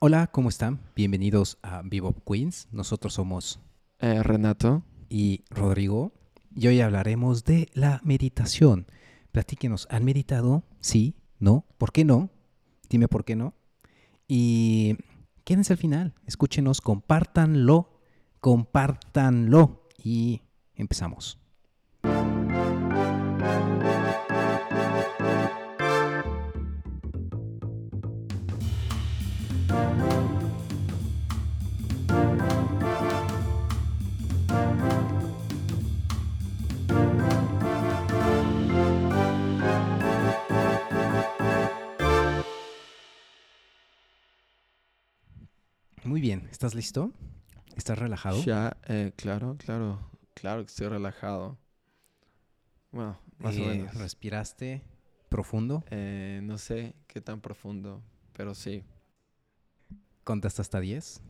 Hola, ¿cómo están? Bienvenidos a Vivo Queens. Nosotros somos Eh, Renato. y Rodrigo y hoy hablaremos de la meditación. Platíquenos, ¿han meditado? Sí, no, ¿por qué no? Dime por qué no. Y quédense al final, escúchenos, compártanlo, compártanlo y empezamos. Muy bien, ¿estás listo? ¿Estás relajado? Ya, eh, claro, claro, claro que estoy relajado. Bueno, más o Eh, menos. ¿Respiraste profundo? Eh, no sé qué tan profundo, pero sí. ¿Contaste hasta 10?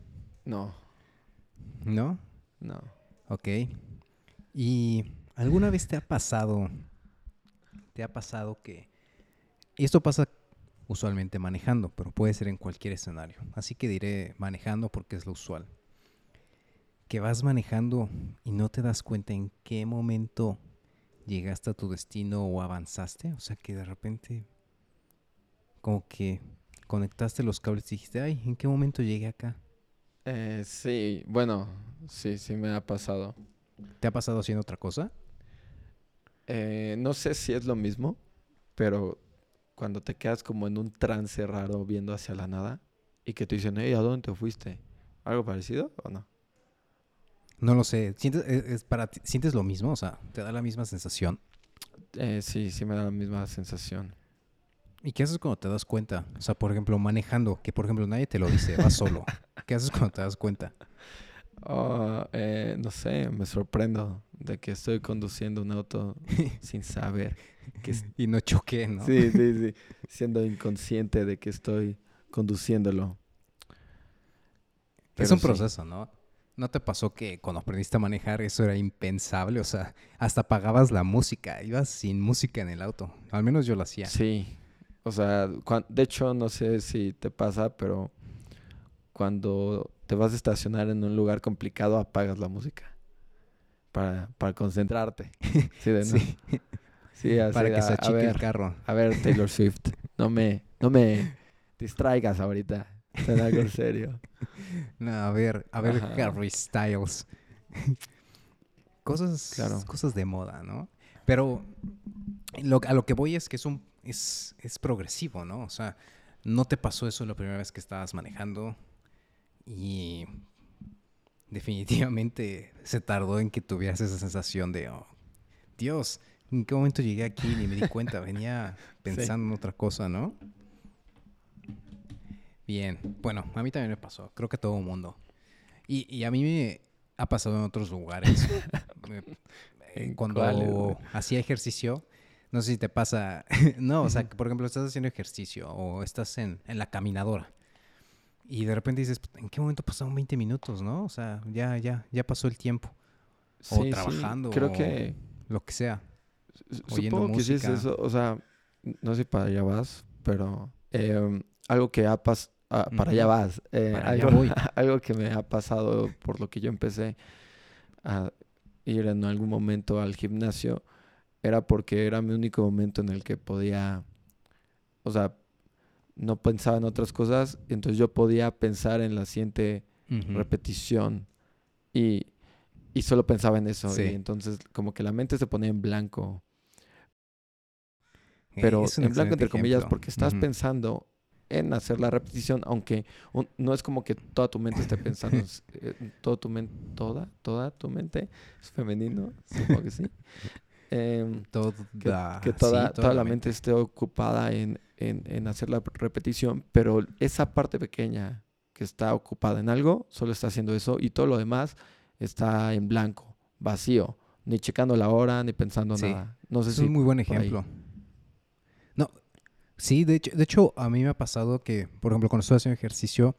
No, ¿No? no. Ok. ¿Y alguna vez te ha pasado, te ha pasado que, y esto pasa usualmente manejando, pero puede ser en cualquier escenario, así que diré manejando porque es lo usual, que vas manejando y no te das cuenta en qué momento llegaste a tu destino o avanzaste, o sea que de repente como que conectaste los cables y dijiste, ay, ¿en qué momento llegué acá? Eh, sí, bueno, sí, sí me ha pasado. ¿Te ha pasado haciendo otra cosa? Eh, no sé si es lo mismo, pero cuando te quedas como en un trance raro viendo hacia la nada y que te dicen, hey, ¿a dónde te fuiste? ¿Algo parecido o no? No lo sé. ¿Sientes, es- es para ti- ¿Sientes lo mismo? O sea, ¿te da la misma sensación? Eh, sí, sí me da la misma sensación. ¿Y qué haces cuando te das cuenta? O sea, por ejemplo, manejando, que por ejemplo nadie te lo dice, vas solo. ¿Qué haces cuando te das cuenta? Oh, eh, no sé, me sorprendo de que estoy conduciendo un auto sin saber que Y no choqué, ¿no? Sí, sí, sí. Siendo inconsciente de que estoy conduciéndolo. es un sí. proceso, ¿no? ¿No te pasó que cuando aprendiste a manejar eso era impensable? O sea, hasta apagabas la música, ibas sin música en el auto. Al menos yo lo hacía. Sí. O sea, de hecho, no sé si te pasa, pero cuando te vas a estacionar en un lugar complicado, apagas la música. Para, para concentrarte. Sí, de, no- Sí, sí, así para que se achique el ver, carro. A ver, Taylor Swift, no me, no me distraigas ahorita. Ten algo en serio. No, a ver, a ver Ajá. Harry Styles. cosas, Claro. cosas de moda, ¿no? Pero lo- a lo que voy es que es un es, es progresivo, ¿no? O sea, no te pasó eso la primera vez que estabas manejando y definitivamente se tardó en que tuvieras esa sensación de, oh, Dios, ¿en qué momento llegué aquí? Ni me di cuenta, venía pensando en otra cosa, ¿no? Bien, bueno, a mí también me pasó, creo que a todo el mundo. Y, y a mí me ha pasado en otros lugares. Eh, ¿En Cuando güey? hacía ejercicio, no sé si te pasa, no, o sea, que por ejemplo estás haciendo ejercicio o estás en, en la caminadora y de repente dices, ¿en qué momento pasaron 20 minutos, no? O sea, ya, ya, ya pasó el tiempo, O Sí, sí, trabajando, Creo o que lo que sea. Supongo que sí es eso, o sea, no sé para allá vas, pero em, algo que ha pasado, para allá vas, eh, Para allá algo, voy. algo que me ha pasado por lo que yo empecé a ir en algún momento al gimnasio, era porque era mi único momento en el que podía, o sea, no pensaba en otras cosas, entonces yo podía pensar en la siguiente repetición y, y solo pensaba en eso, Sí. y entonces como que la mente se ponía en blanco pero es un en blanco entre comillas ejemplo. porque estás pensando en hacer la repetición aunque un- no es como que toda tu mente esté pensando eh, todo tu mente toda toda tu mente es femenino supongo que sí Em, Toda, que, sí, toda, toda la mente esté ocupada en, en, en hacer la repetición pero esa parte pequeña que está ocupada en algo solo está haciendo eso y todo lo demás está en blanco vacío ni checando la hora ni pensando Sí. nada no sé Es si un muy buen por ahí. Sí, de hecho, de hecho, a mí me ha pasado que, por ejemplo, cuando estoy haciendo ejercicio,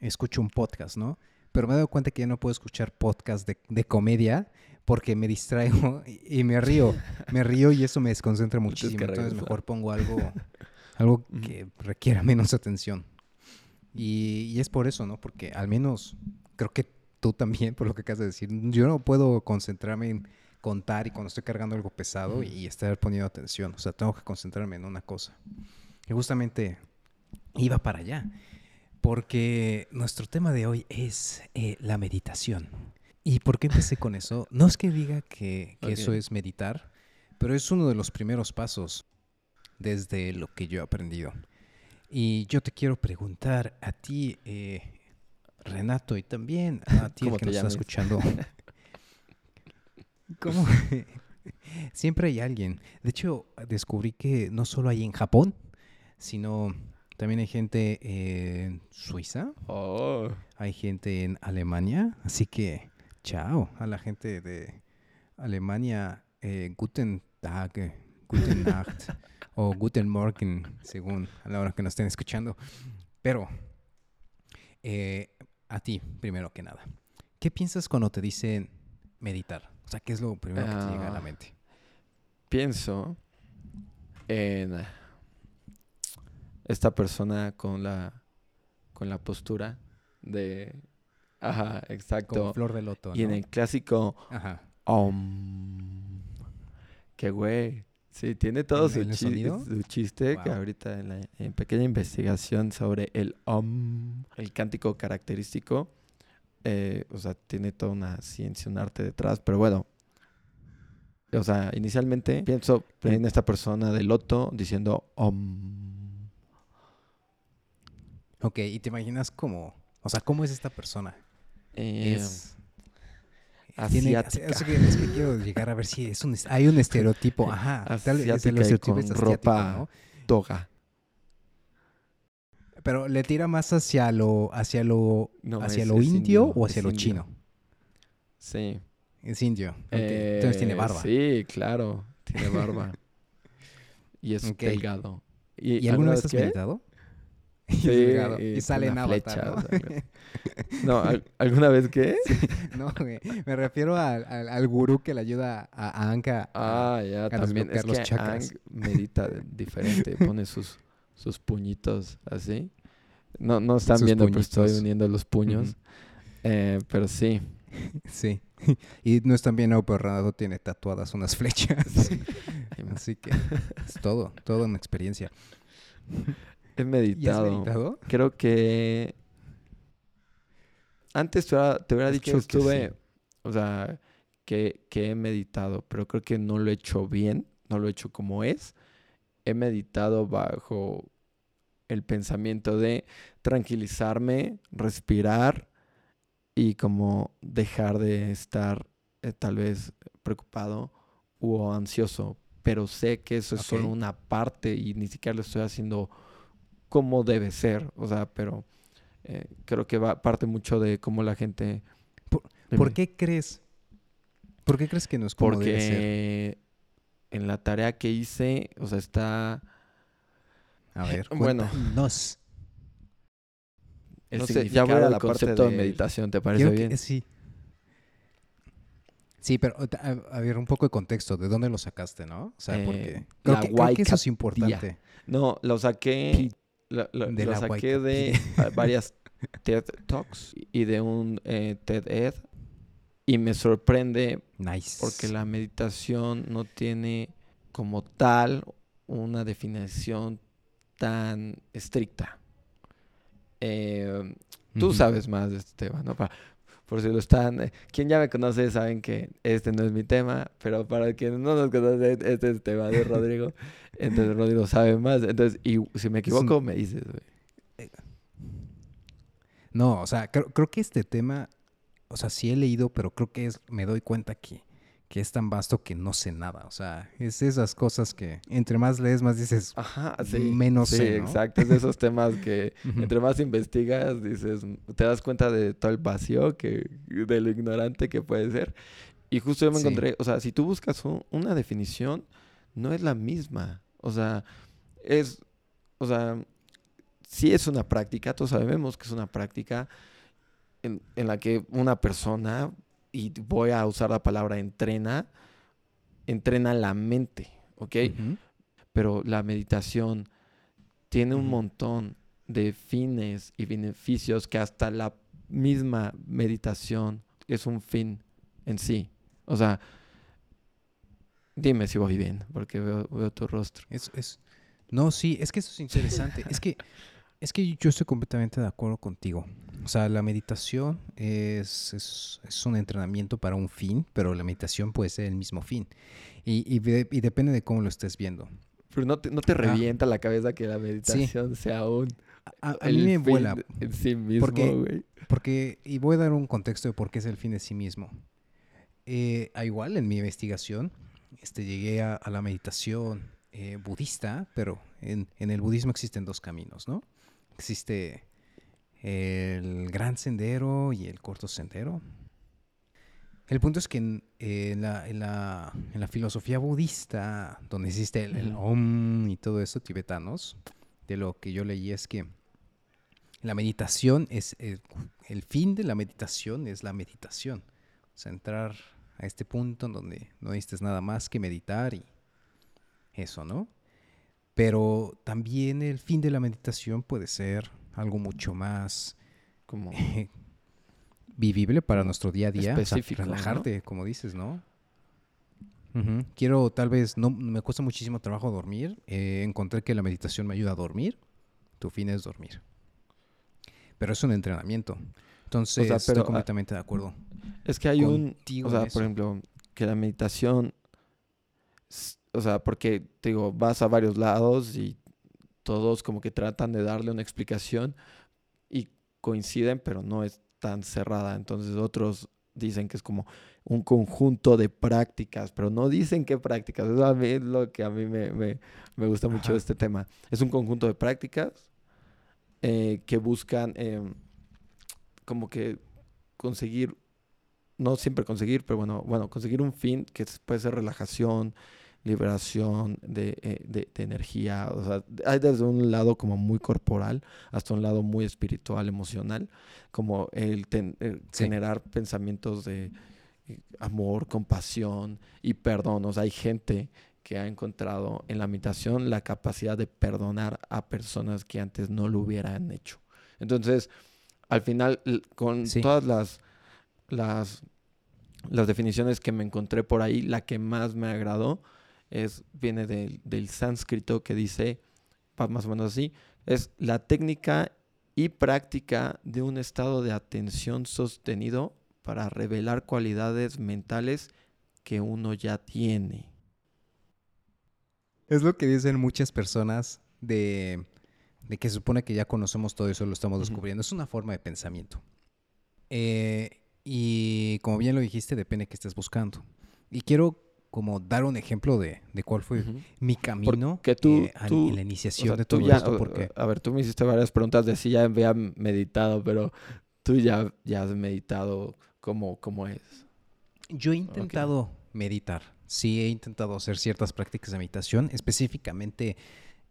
escucho un podcast, ¿no? Pero me he dado cuenta que ya no puedo escuchar podcast de, de comedia porque me distraigo y, y me río. Me río y eso me desconcentra muchísimo. Entonces mejor pongo algo, algo que requiera menos atención. Y, y es por eso, ¿no? Porque al menos creo que tú también, por lo que acabas de decir, yo no puedo concentrarme en contar y cuando estoy cargando algo pesado y estar poniendo atención. O sea, tengo que concentrarme en una cosa. Y justamente iba para allá, porque nuestro tema de hoy es eh, la meditación. ¿Y por qué empecé con eso? No es que diga que, que eso Ok. es meditar, pero es uno de los primeros pasos desde lo que yo he aprendido. Y yo te quiero preguntar a ti, eh, Renato, y también a ti el ¿Cómo que nos está llames? escuchando. ¿Cómo? Siempre hay alguien. De hecho, descubrí que no solo hay en Japón, sino también hay gente en Suiza, Oh. hay gente en Alemania. Así que, chao a la gente de Alemania. eh, guten Tag, Guten Nacht o Guten Morgen, según a la hora que nos estén escuchando. Pero, eh, a ti, primero que nada, ¿qué piensas cuando te dicen meditar? O sea, ¿qué es lo primero que te llega a la Ah. mente? Pienso en esta persona con la con la postura de ajá, Como exacto. flor de loto, Y en el clásico Ajá. om que güey, sí, tiene todo ¿En- su, chi- su chiste que ahorita en la en pequeña investigación sobre el om, el cántico característico, eh, o sea, tiene toda una ciencia, un arte detrás, pero bueno. O sea, inicialmente pienso en esta persona de loto diciendo om. Ok, y te imaginas cómo, o sea, ¿cómo es esta persona? Eh, es tiene- asiática. es que, es que quiero llegar a ver si es un, hay un estereotipo, ajá, tal el estereotipo con es ropa ¿no? toga. Pero le tira más hacia lo, hacia lo, No, hacia lo indio, o hacia lo indio. chino. Sí. Es indio. ok. Entonces tiene Eh, barba. Sí, claro, tiene barba. y es delgado. ¿Y alguna vez has qué? meditado? Y es Sí, delgado, y y sale en Avatar, flecha, ¿no? o sea, No, ¿al- ¿alguna vez qué? No, güey, me refiero al, al, al gurú que le ayuda a, a Anka. a- Ah, ya, a también. Es desbloquear los que chakras. Ang medita diferente, pone sus, sus puñitos así. No, no están Sus viendo, pero estoy uniendo los puños. Eh, pero sí. Sí. Y no están bien, Renato tiene tatuadas unas flechas. Así que es todo, toda una experiencia. He ¿Y has meditado. meditado? Creo que antes te hubiera, te hubiera Es que dicho que estuve, sí. o sea, que, que he meditado, pero creo que no lo he hecho bien, no lo he hecho como es. He meditado bajo el pensamiento de tranquilizarme, respirar y como dejar de estar eh, tal vez preocupado o ansioso, pero sé que eso es solo una parte y ni siquiera lo estoy haciendo como debe ser, o sea, pero eh, creo que va parte mucho de cómo la gente... Por- Dime. ¿Por qué crees? ¿Por qué crees que no es como debe ser? En la tarea que hice, o sea, está... A ver, Bueno. cuéntanos. El No sé, ya voy a la parte concepto de de- meditación, ¿te parece Quiero que- bien? sí. Sí, pero a, a ver, un poco de contexto. ¿De dónde lo sacaste, no? O sea, Eh, porque creo, la que, creo que eso es importante. No, lo saqué, lo, lo- de lo la saqué de varias TED Talks y de un eh, TED Ed y me sorprende Nice. porque la meditación no tiene como tal una definición tan estricta. Eh, tú sabes más de este tema, ¿no? Pa- por si lo están... eh, quien ya me conoce saben que este no es mi tema, pero para quien no nos conoce, este es el tema de Rodrigo. Entonces Rodrigo sabe más. Entonces, y si me un- equivoco, me dices, güey. No, o sea, creo, creo que este tema, o sea, sí he leído, pero creo que es, me doy cuenta que, que es tan vasto que no sé nada. O sea, es esas cosas que entre más lees, más dices, Ajá, sí. Menos sí, sé, ¿no? exacto. Es de esos temas que entre más investigas, dices, te das cuenta de todo el vacío, que, de lo ignorante que puede ser. Y justo yo me Sí. encontré, o sea, si tú buscas un- una definición, no es la misma. O sea, es, o sea, sí es una práctica, todos sabemos que es una práctica en, en la que una persona, y voy a usar la palabra entrena, entrena la mente, ¿ok? Pero la meditación tiene un montón de fines y beneficios que hasta la misma meditación es un fin en sí. O sea, dime si voy bien, porque veo, veo tu rostro. Es, es, no, sí, es que eso es interesante. es que es que yo estoy completamente de acuerdo contigo. O sea, la meditación es, es, es un entrenamiento para un fin, pero la meditación puede ser el mismo fin. Y, y, de- y depende de cómo lo estés viendo. Pero no te, no te Ah. revienta la cabeza que la meditación sea un... A, a mí me fin vuela, En sí mismo, porque- güey. porque, y voy a dar un contexto de por qué es el fin de sí mismo. Eh, a igual, en mi investigación, este, llegué a, a la meditación eh, budista, pero en, en el budismo existen dos caminos, ¿no? Existe el gran sendero y el corto sendero. El punto es que en, eh, en la, en la- en la filosofía budista, donde existe el. Om y todo eso, tibetanos, de lo que yo leí es que la meditación es el, el fin de la meditación es la meditación. O sea, entrar a este punto en donde no necesitas nada más que meditar y eso, ¿no? Pero también el fin de la meditación puede ser algo mucho más Como... vivible para nuestro día a día. o sea, relajarte, como dices, ¿no? Quiero, tal vez, no me cuesta muchísimo trabajo dormir. eh, encontré que la meditación me ayuda a dormir. Tu fin es dormir. Pero es un entrenamiento. Entonces, pero, estoy ah, completamente de acuerdo. Es que hay un... O sea, por ejemplo, que la meditación... O sea, porque, te digo, vas a varios lados y todos como que tratan de darle una explicación y coinciden, pero no es tan cerrada. Entonces otros dicen que es como un conjunto de prácticas, pero no dicen qué prácticas. Eso a mí es lo que a mí me, me- me gusta mucho de este tema. Es un conjunto de prácticas eh, que buscan em, como que conseguir, no siempre conseguir, pero bueno, bueno, conseguir un fin que puede ser relajación, liberación de, eh, de- de energía. O sea, hay desde un lado como muy corporal hasta un lado muy espiritual, emocional, como el, ten- el Sí. generar pensamientos de eh, amor, compasión y perdón. O sea, hay gente que ha encontrado en la meditación la capacidad de perdonar a personas que antes no lo hubieran hecho. Entonces, al final, con Sí. todas las, las, las definiciones que me encontré por ahí, la que más me agradó es, viene del, del sánscrito que dice, va más o menos así, es la técnica y práctica de un estado de atención sostenido para revelar cualidades mentales que uno ya tiene. Es lo que dicen muchas personas de, de que se supone que ya conocemos todo eso, lo estamos descubriendo. Es una forma de pensamiento. Eh, y como bien lo dijiste, depende de qué estés buscando. Y quiero como dar un ejemplo de, de cuál fue mi camino tú- eh, tú- en la O iniciación sea, de todo ya- esto. Porque A ver, tú me hiciste varias preguntas de si ya había meditado, pero tú ya, ya has meditado como, como es. yo he intentado meditar. Sí, he intentado hacer ciertas prácticas de meditación, específicamente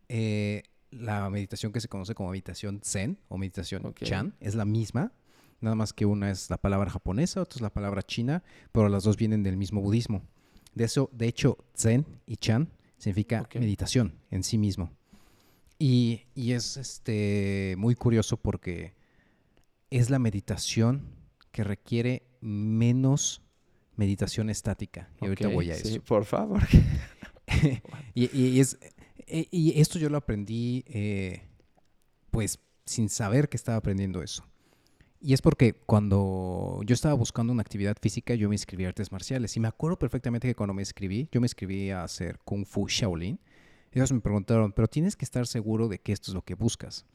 eh, la meditación que se conoce como meditación Zen o meditación. Chan. Es la misma, nada más que una es la palabra japonesa, otra es la palabra china, pero las dos vienen del mismo budismo. De eso, de hecho, Zen y Chan significa meditación en sí mismo. Y, y es este muy curioso porque es la meditación que requiere menos meditación estática. Y ahorita voy a sí, eso. por favor. y, y es, e- y esto yo lo aprendí, eh, pues, sin saber que estaba aprendiendo eso. Y es porque cuando yo estaba buscando una actividad física, yo me inscribí a artes marciales. Y me acuerdo perfectamente que cuando me inscribí, yo me inscribí a hacer Kung Fu Shaolin. Ellos me preguntaron, pero tienes que estar seguro de que esto es lo que buscas.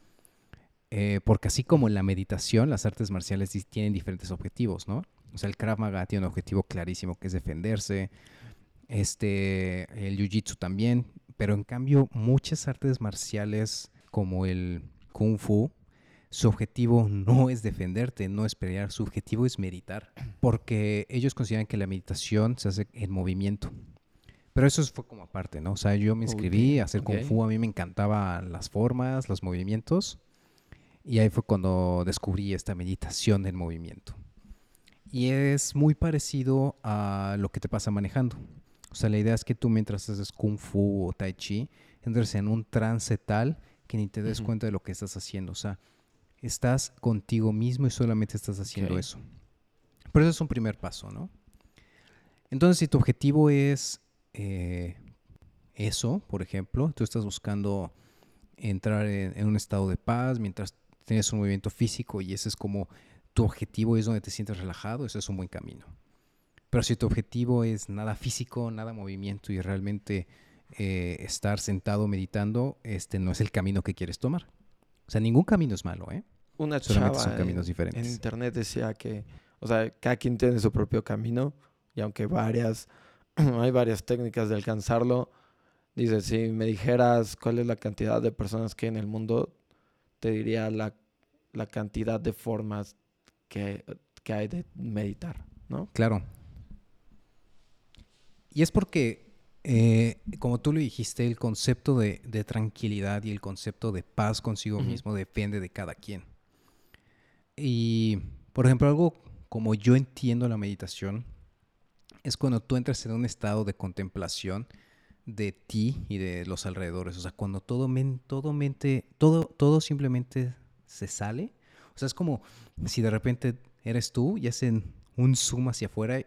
Eh, porque así como en la meditación, las artes marciales tienen diferentes objetivos, ¿no? O sea, el Krav Maga tiene un objetivo clarísimo que es defenderse. Este, el Jiu-Jitsu también. Pero en cambio, muchas artes marciales como el Kung Fu, su objetivo no es defenderte, no es pelear, su objetivo es meditar. Porque ellos consideran que la meditación se hace en movimiento. Pero eso fue como aparte, ¿no? O sea, yo me inscribí a hacer Kung. Fu, a mí me encantaban las formas, los movimientos. Y ahí fue cuando descubrí esta meditación del movimiento. Y es muy parecido a lo que te pasa manejando. O sea, la idea es que tú mientras haces kung fu o tai chi, entres en un trance tal que ni te des Ujú. cuenta de lo que estás haciendo. O sea, estás contigo mismo y solamente estás haciendo eso. Pero eso es un primer paso, ¿no? Entonces, si tu objetivo es eh, eso, por ejemplo, tú estás buscando entrar en, en un estado de paz mientras tienes un movimiento físico y ese es como tu objetivo es donde te sientes relajado, ese es un buen camino. Pero si tu objetivo es nada físico, nada movimiento y realmente eh, estar sentado meditando, este no es el camino que quieres tomar. O sea, ningún camino es malo, ¿eh? Una Solamente chava son caminos en- diferentes. En internet decía que, o sea, cada quien tiene su propio camino y aunque varias, hay varias técnicas de alcanzarlo, dice, si me dijeras cuál es la cantidad de personas que hay en el mundo, te diría la, la cantidad de formas que, que hay de meditar, ¿no? Claro. Y es porque, eh, como tú lo dijiste, el concepto de, de tranquilidad y el concepto de paz consigo Ujú. mismo depende de cada quien. Y, por ejemplo, algo como yo entiendo la meditación es cuando tú entras en un estado de contemplación de ti y de los alrededores. O sea, cuando todo, men- todo, mente, todo, todo simplemente se sale. O sea, es como si de repente eres tú y hacen un zoom hacia afuera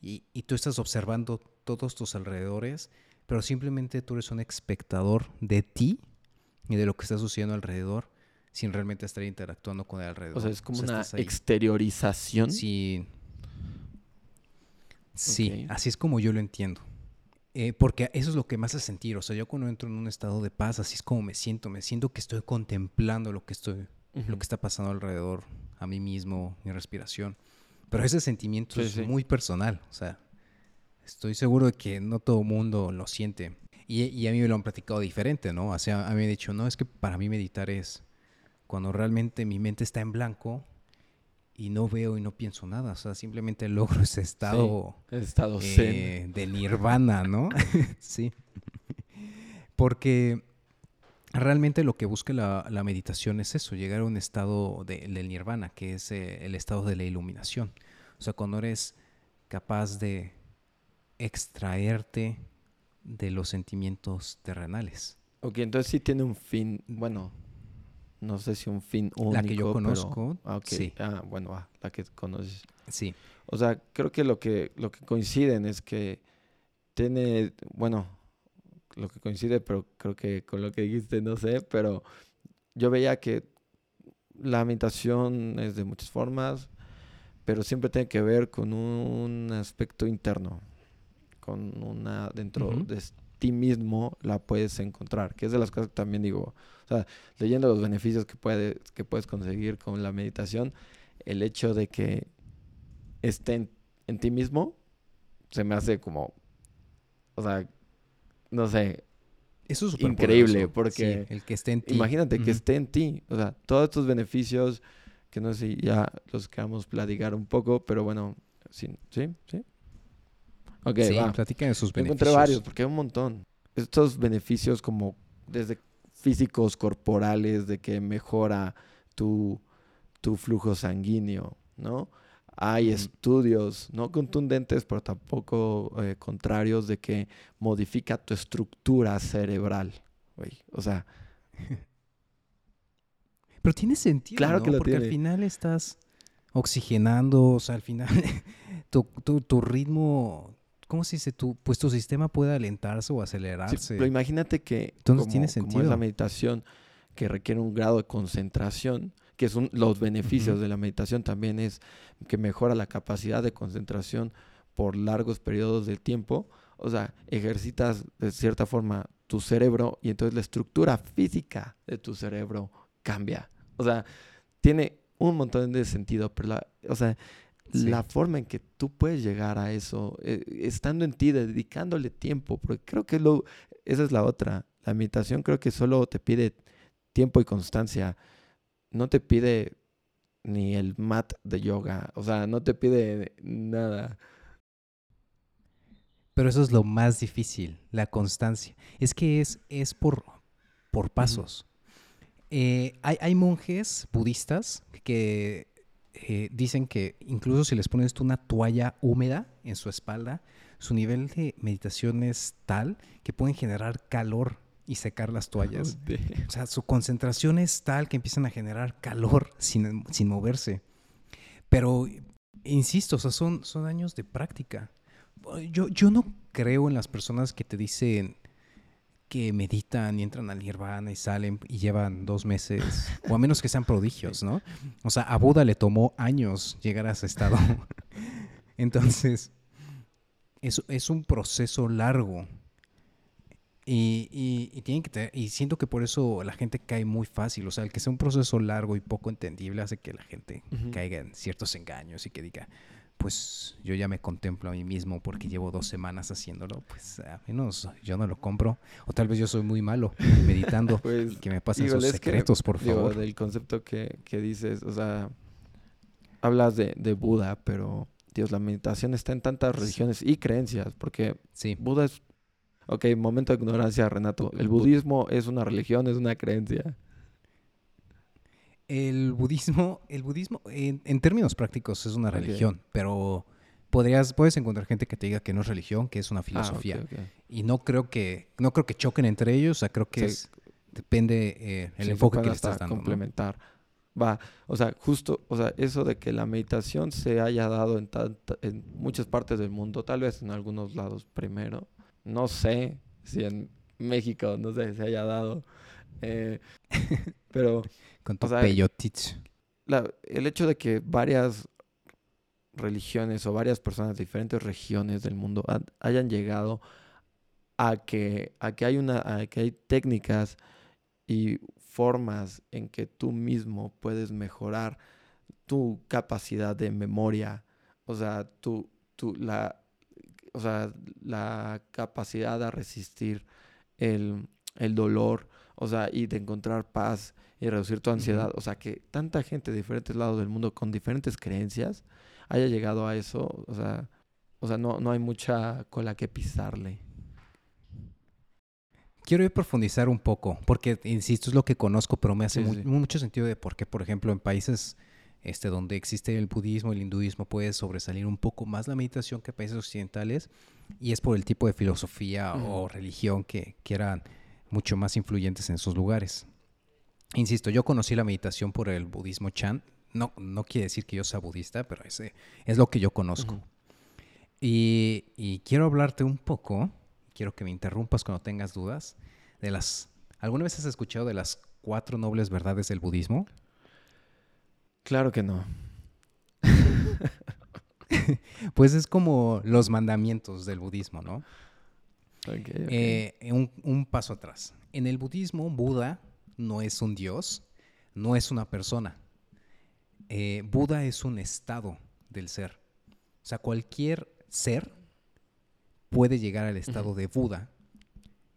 y, y tú estás observando todos tus alrededores, pero simplemente tú eres un espectador de ti y de lo que está sucediendo alrededor sin realmente estar interactuando con el alrededor. O sea, es como una exteriorización. Sí. Sí, así es como yo lo entiendo. Eh, porque eso es lo que me hace sentir. O sea, yo cuando entro en un estado de paz, así es como me siento. Me siento que estoy contemplando lo que estoy, lo que está pasando alrededor, a mí mismo, mi respiración. Pero ese sentimiento Sí, es sí. muy personal. O sea, estoy seguro de que no todo el mundo lo siente. Y, y a mí me lo han platicado diferente, ¿no? O sea, a mí me han dicho, no, es que para mí meditar es cuando realmente mi mente está en blanco y no veo y no pienso nada. O sea, simplemente logro ese estado Estado zen. eh, de nirvana, ¿no? sí. Porque realmente lo que busca la, la meditación es eso, llegar a un estado de- del nirvana, que es eh, el estado de la iluminación. O sea, cuando eres capaz de extraerte de los sentimientos terrenales. Ok, entonces sí tiene un fin, bueno, no sé si un fin único. La que yo pero- conozco, Ah, ok. sí. Ah, bueno, va, la que conoces. Sí. O sea, creo que lo que lo que coinciden es que tiene, bueno, lo que coincide, pero creo que con lo que dijiste no sé, pero yo veía que la meditación es de muchas formas, pero siempre tiene que ver con un aspecto interno, con una dentro Ujú. de ti mismo la puedes encontrar, que es de las cosas que también digo, o sea, leyendo los beneficios que puedes que puedes conseguir con la meditación, el hecho de que esté en, en ti mismo se me hace como, o sea, no sé, Eso es Increíble, superpoderoso. porque Sí, el que esté en ti. imagínate que Ujú. esté en ti, o sea, todos estos beneficios que no sé si ya los queramos platicar un poco, pero bueno, sí, sí, sí. Ok, sí, va. de sus beneficios. encontré varios, porque hay un montón. Estos beneficios como desde físicos, corporales, de que mejora tu, tu flujo sanguíneo, ¿no? Hay estudios, no contundentes, pero tampoco eh, contrarios, de que modifica tu estructura cerebral, güey. O sea, Pero tiene sentido, Claro ¿no? que lo Porque al final estás oxigenando, o sea, al final tu, tu, tu ritmo, ¿cómo se dice? Tu, pues tu sistema puede alentarse o Sí, acelerarse. pero imagínate que Entonces como, tiene como es la sentido. meditación que requiere un grado de concentración, que son los beneficios de la meditación también es que mejora la capacidad de concentración por largos periodos de tiempo. O sea, ejercitas de cierta forma tu cerebro y entonces la estructura física de tu cerebro cambia. O sea, tiene un montón de sentido, pero la, o sea, Sí. la forma en que tú puedes llegar a eso, eh, estando en ti, dedicándole tiempo, porque creo que lo, esa es la otra. La meditación creo que solo te pide tiempo y constancia. No te pide ni el mat de yoga, o sea, no te pide nada. Pero eso es lo más difícil, la constancia. Es que es, es por, por pasos. Eh, hay, hay monjes budistas que eh, dicen que incluso si les pones tú una toalla húmeda en su espalda, su nivel de meditación es tal que pueden generar calor y secar las toallas. O sea, su concentración es tal que empiezan a generar calor sin, sin moverse. Pero, insisto, o sea, son, son años de práctica. Yo, yo no creo en las personas que te dicen que meditan y entran al nirvana y salen y llevan dos meses, o a menos que sean prodigios, ¿no? O sea, a Buda le tomó años llegar a ese estado. Entonces, es, es un proceso largo. Y, y, y tienen que tener- y siento que por eso la gente cae muy fácil. O sea, el que sea un proceso largo y poco entendible hace que la gente caiga en ciertos engaños y que diga, pues yo ya me contemplo a mí mismo porque llevo dos semanas haciéndolo, pues a menos yo no lo compro. O tal vez yo soy muy malo meditando Pues, y que me pasen híjole, sus que, secretos, por digo, favor. del concepto que, que dices, o sea, hablas de, de Buda, pero, Dios, la meditación está en tantas religiones y creencias, porque Sí, Buda es... Ok, momento de ignorancia, Renato. El Bu- budismo es una religión, es una creencia. El budismo, el budismo en, en términos prácticos es una Ok. religión, pero podrías, puedes encontrar gente que te diga que no es religión, que es una Ah, filosofía. ok, ok. Y no creo que, no creo que choquen entre ellos, o sea, creo que es, depende eh, el Sí, enfoque que le estás dando. ¿no? complementar. Va, o sea, justo, o sea, eso de que la meditación se haya dado en, tanta- en muchas partes del mundo, tal vez en algunos lados primero, no sé si en México, no sé, se haya dado, eh, pero Con tu o sea, peyotich. la- el hecho de que varias religiones o varias personas de diferentes regiones del mundo hayan llegado a que, a que hay una, a que hay técnicas y formas en que tú mismo puedes mejorar tu capacidad de memoria, o sea, tu, tu, la, o sea, la capacidad de resistir el, el dolor, o sea, y de encontrar paz y reducir tu ansiedad. O sea, que tanta gente de diferentes lados del mundo con diferentes creencias haya llegado a eso, o sea, o sea, no, no hay mucha cola que pisarle. Quiero ir a profundizar un poco, porque, insisto, es lo que conozco, pero me hace Sí, mu- sí. mucho sentido de por qué, por ejemplo, en países este, donde existe el budismo, el hinduismo, puede sobresalir un poco más la meditación que países occidentales, y es por el tipo de filosofía o religión que, que eran mucho más influyentes en esos lugares. Insisto, yo conocí la meditación por el budismo Chan. No, no quiere decir que yo sea budista, pero ese es lo que yo conozco. Y, y quiero hablarte un poco, quiero que me interrumpas cuando tengas dudas, de las... ¿Alguna vez has escuchado de las cuatro nobles verdades del budismo? Claro que no. Pues es como los mandamientos del budismo, ¿no? Eh, un, un paso atrás. En el budismo, Buda no es un dios, no es una persona. Eh, Buda es un estado del ser. O sea, cualquier ser puede llegar al estado de Buda,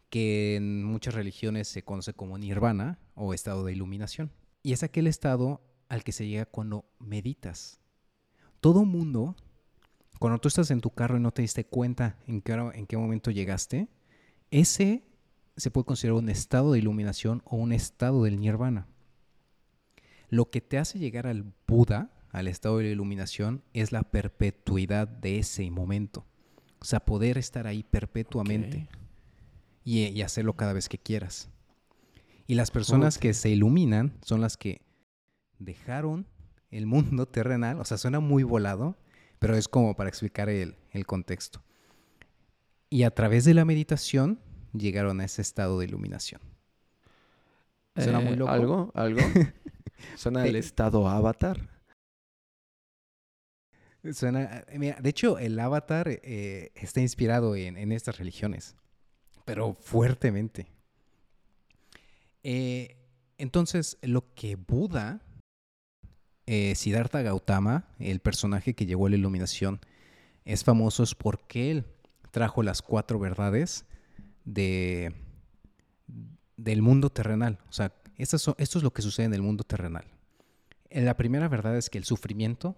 que en muchas religiones se conoce como nirvana o estado de iluminación. Y es aquel estado al que se llega cuando meditas. Todo mundo, cuando tú estás en tu carro y no te diste cuenta en qué, en qué momento llegaste, ese se puede considerar un estado de iluminación o un estado del nirvana. Lo que te hace llegar al Buda, al estado de la iluminación, es la perpetuidad de ese momento. O sea, poder estar ahí perpetuamente Ok. y, y hacerlo cada vez que quieras. Y las personas que se iluminan son las que dejaron el mundo terrenal. O sea, suena muy volado, pero es como para explicar el, el contexto. Y a través de la meditación llegaron a ese estado de iluminación. ¿Suena muy Eh, loco? ¿Algo? ¿Algo? Suena el estado avatar. Suena, eh, mira, de hecho, el avatar eh, está inspirado en, en estas religiones, pero fuertemente. Eh, entonces, lo que Buda, eh, Siddhartha Gautama, el personaje que llegó a la iluminación, es famoso es porque él trajo las cuatro verdades de, del mundo terrenal. O sea, estas son- esto es lo que sucede en el mundo terrenal. Eh, La primera verdad es que el sufrimiento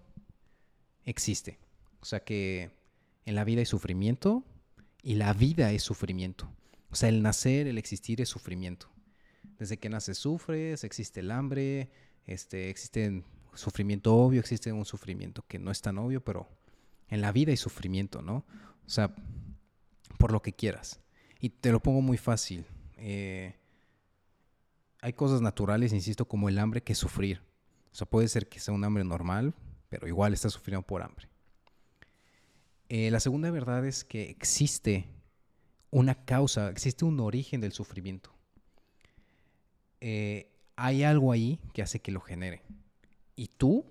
existe. O sea que en la vida hay sufrimiento y la vida es sufrimiento. O sea, el nacer, el existir es sufrimiento. Desde que naces sufres, existe el hambre, este, existe sufrimiento obvio, existe un sufrimiento que no es tan obvio, pero en la vida hay sufrimiento, ¿no? O sea, por lo que quieras. Y te lo pongo muy fácil. eh, hay cosas naturales, insisto, como el hambre que sufrir. O sea, puede ser que sea un hambre normal, pero igual estás sufriendo por hambre. Eh, la segunda verdad es que existe una causa, existe un origen del sufrimiento. Eh, hay algo ahí que hace que lo genere. Y tú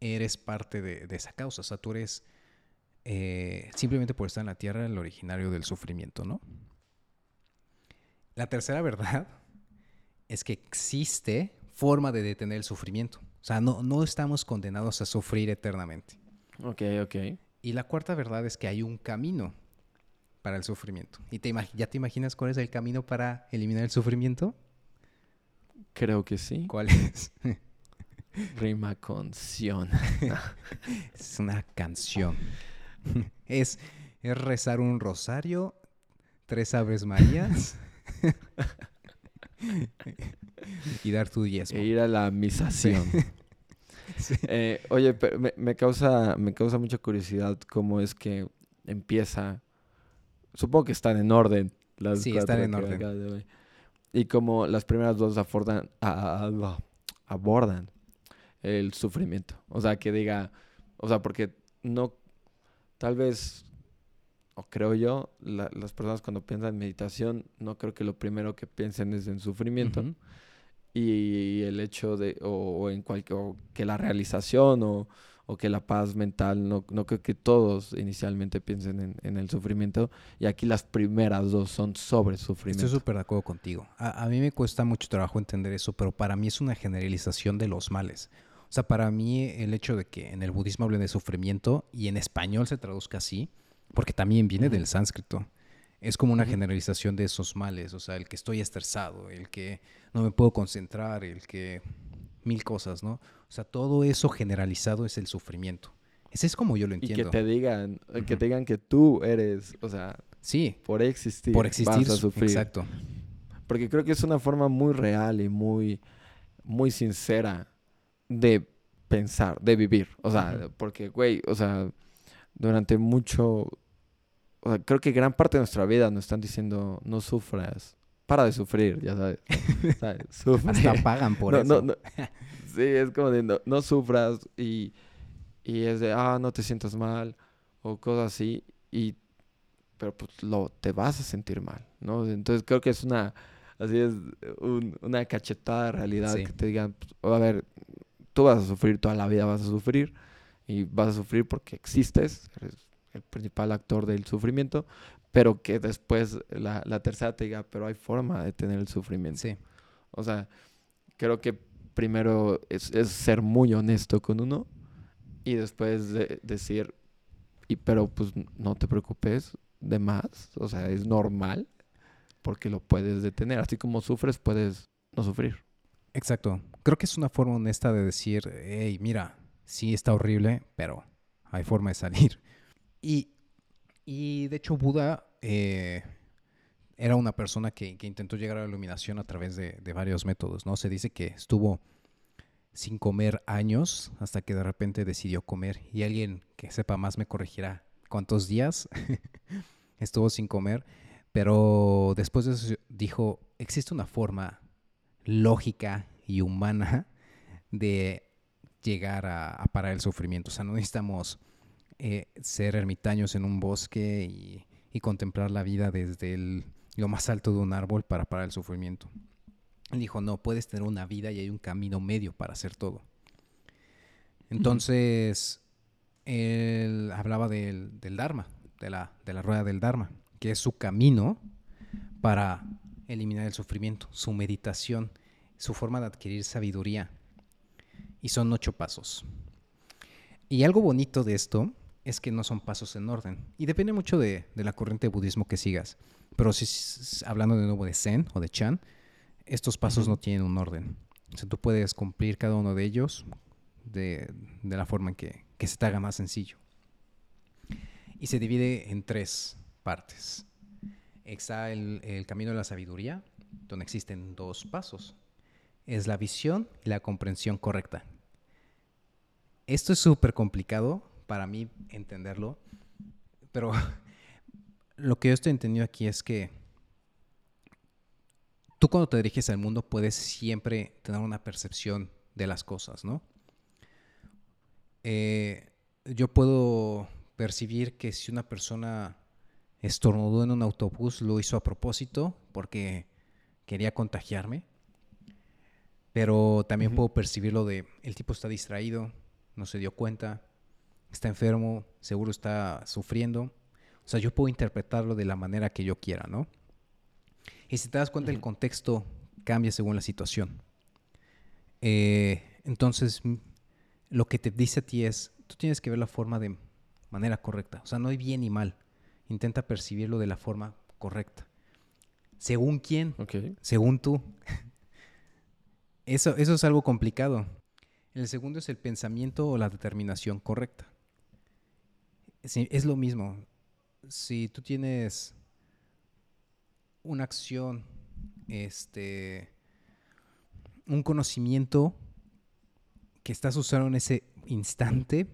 eres parte de, esa causa. O sea, tú eres eh, simplemente por estar en la tierra el originario del sufrimiento, ¿no? La tercera verdad es que existe forma de detener el sufrimiento. O sea, no, no estamos condenados a sufrir eternamente. Ok, ok. Y la cuarta verdad es que hay un camino para el sufrimiento. ¿Y te ya te imaginas cuál es el camino para eliminar el sufrimiento? Creo que sí. ¿Cuál es? Rima con es una canción. Es, es rezar un rosario, tres aves marías y dar tu diezmo. E ir a la misación. Eh, oye, pero me, causa, me causa mucha curiosidad cómo es que empieza. Supongo que están en orden las Sí, están en orden. Y como las primeras dos abordan, abordan el sufrimiento. O sea, que diga, o sea, porque no, tal vez, o creo yo, las personas cuando piensan en meditación, no creo que lo primero que piensen es en sufrimiento y el hecho de, o, en cualquier, que la realización o, o, que la paz mental, no, no creo que todos inicialmente piensen en, en, el sufrimiento y aquí las primeras dos son sobre sufrimiento. Estoy súper de acuerdo contigo. A, a, mí me cuesta mucho trabajo entender eso, pero para mí es una generalización de los males. O sea, para mí el hecho de que en el budismo hablen de sufrimiento y en español se traduzca así, porque también viene del sánscrito es como una generalización de esos males, o sea, el que estoy estresado, el que no me puedo concentrar, el que mil cosas, ¿no? O sea, todo eso generalizado es el sufrimiento. Ese es como yo lo entiendo. Y que te digan, que te digan que tú eres, o sea, sí, por existir, por existir, vas a sufrir. Exacto. Porque creo que es una forma muy real y muy, muy sincera de pensar, de vivir. O sea, porque, güey, o sea, durante mucho creo que gran parte de nuestra vida nos están diciendo, no sufras, para de sufrir, ya sabes. Hasta pagan por eso. sí, es como de, no, sufras y, y, es de, ah, no te sientas mal o cosas así. Y, pero pues lo, te vas a sentir mal, ¿no? Entonces creo que es una, así es, una cachetada de realidad que te digan, pues, a ver, tú vas a sufrir toda la vida, vas a sufrir y vas a sufrir porque existes, eres el principal actor del sufrimiento, pero que después la, tercera te diga, pero hay forma de tener el sufrimiento. Sí. O sea, creo que primero es, ser muy honesto con uno y después decir, y pero pues no te preocupes de más, o sea, es normal porque lo puedes detener, así como sufres puedes no sufrir. Exacto. Creo que es una forma honesta de decir, hey, mira, sí está horrible, pero hay forma de salir. Y, de hecho Buda eh, era una persona que, intentó llegar a la iluminación a través de, varios métodos, ¿no? Se dice que estuvo sin comer años hasta que de repente decidió comer. Y alguien que sepa más me corregirá cuántos días estuvo sin comer. Pero después de eso dijo, existe una forma lógica y humana de llegar a, a parar el sufrimiento. O sea, no necesitamos eh, ser ermitaños en un bosque y, contemplar la vida desde lo más alto de un árbol para parar el sufrimiento. Él dijo, no, puedes tener una vida y hay un camino medio para hacer todo. Entonces, él hablaba del, Dharma, de la, de la rueda del Dharma, que es su camino para eliminar el sufrimiento, su meditación, su forma de adquirir sabiduría. Y son ocho pasos. Y algo bonito de esto es que no son pasos en orden. Y depende mucho de, la corriente de budismo que sigas. Pero si hablando de nuevo de Zen o de Chan, estos pasos no tienen un orden. O sea, tú puedes cumplir cada uno de ellos de, la forma en que, se te haga más sencillo. Y se divide en tres partes. Está el, el camino de la sabiduría, donde existen dos pasos. Es la visión y la comprensión correcta. Esto es súper complicado para mí entenderlo. Pero lo que yo estoy entendiendo aquí es que tú cuando te diriges al mundo puedes siempre tener una percepción de las cosas, ¿no? Eh, yo puedo percibir que si una persona estornudó en un autobús, lo hizo a propósito porque quería contagiarme. Pero también puedo percibirlo de el tipo está distraído, no se dio cuenta, está enfermo, seguro está sufriendo. O sea, yo puedo interpretarlo de la manera que yo quiera, ¿no? Y si te das cuenta, el contexto cambia según la situación. Eh, entonces, lo que te dice a ti es, tú tienes que ver la forma de manera correcta. O sea, no hay bien ni mal. Intenta percibirlo de la forma correcta. ¿Según quién? Según tú. Eso, eso es algo complicado. El segundo es el pensamiento o la determinación correcta. es lo mismo. Si tú tienes una acción, este, un conocimiento que estás usando en ese instante,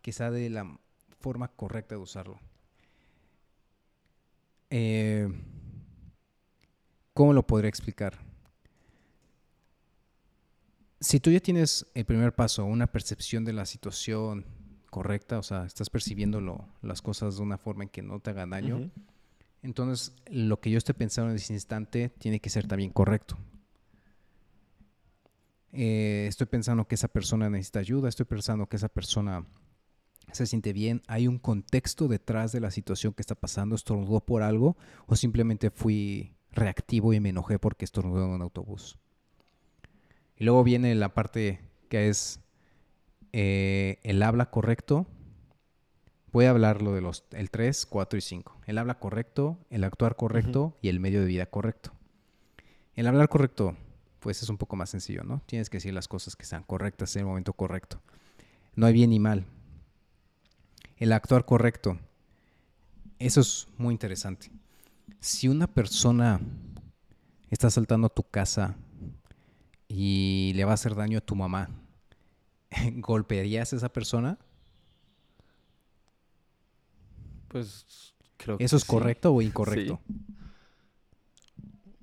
que sea de la forma correcta de usarlo. Eh, ¿Cómo lo podría explicar? Si tú ya tienes el primer paso, una percepción de la situación correcta, o sea, estás percibiendo las cosas de una forma en que no te hagan daño, entonces lo que yo esté pensando en ese instante tiene que ser también correcto. Eh, estoy pensando que esa persona necesita ayuda, estoy pensando que esa persona se siente bien, hay un contexto detrás de la situación que está pasando, estornudó por algo o simplemente fui reactivo y me enojé porque estornudó en un autobús. Y luego viene la parte que es eh, el habla correcto. Voy a hablar lo de los el 3, 4 y 5. El habla correcto, el actuar correcto y el medio de vida correcto. El hablar correcto, pues es un poco más sencillo, ¿no? Tienes que decir las cosas que sean correctas en el momento correcto. No hay bien ni mal el actuar correcto. Eso es muy interesante. Si una persona está saltando a tu casa y le va a hacer daño a tu mamá, ¿golpearías a esa persona? Pues creo que ¿Eso es correcto o incorrecto?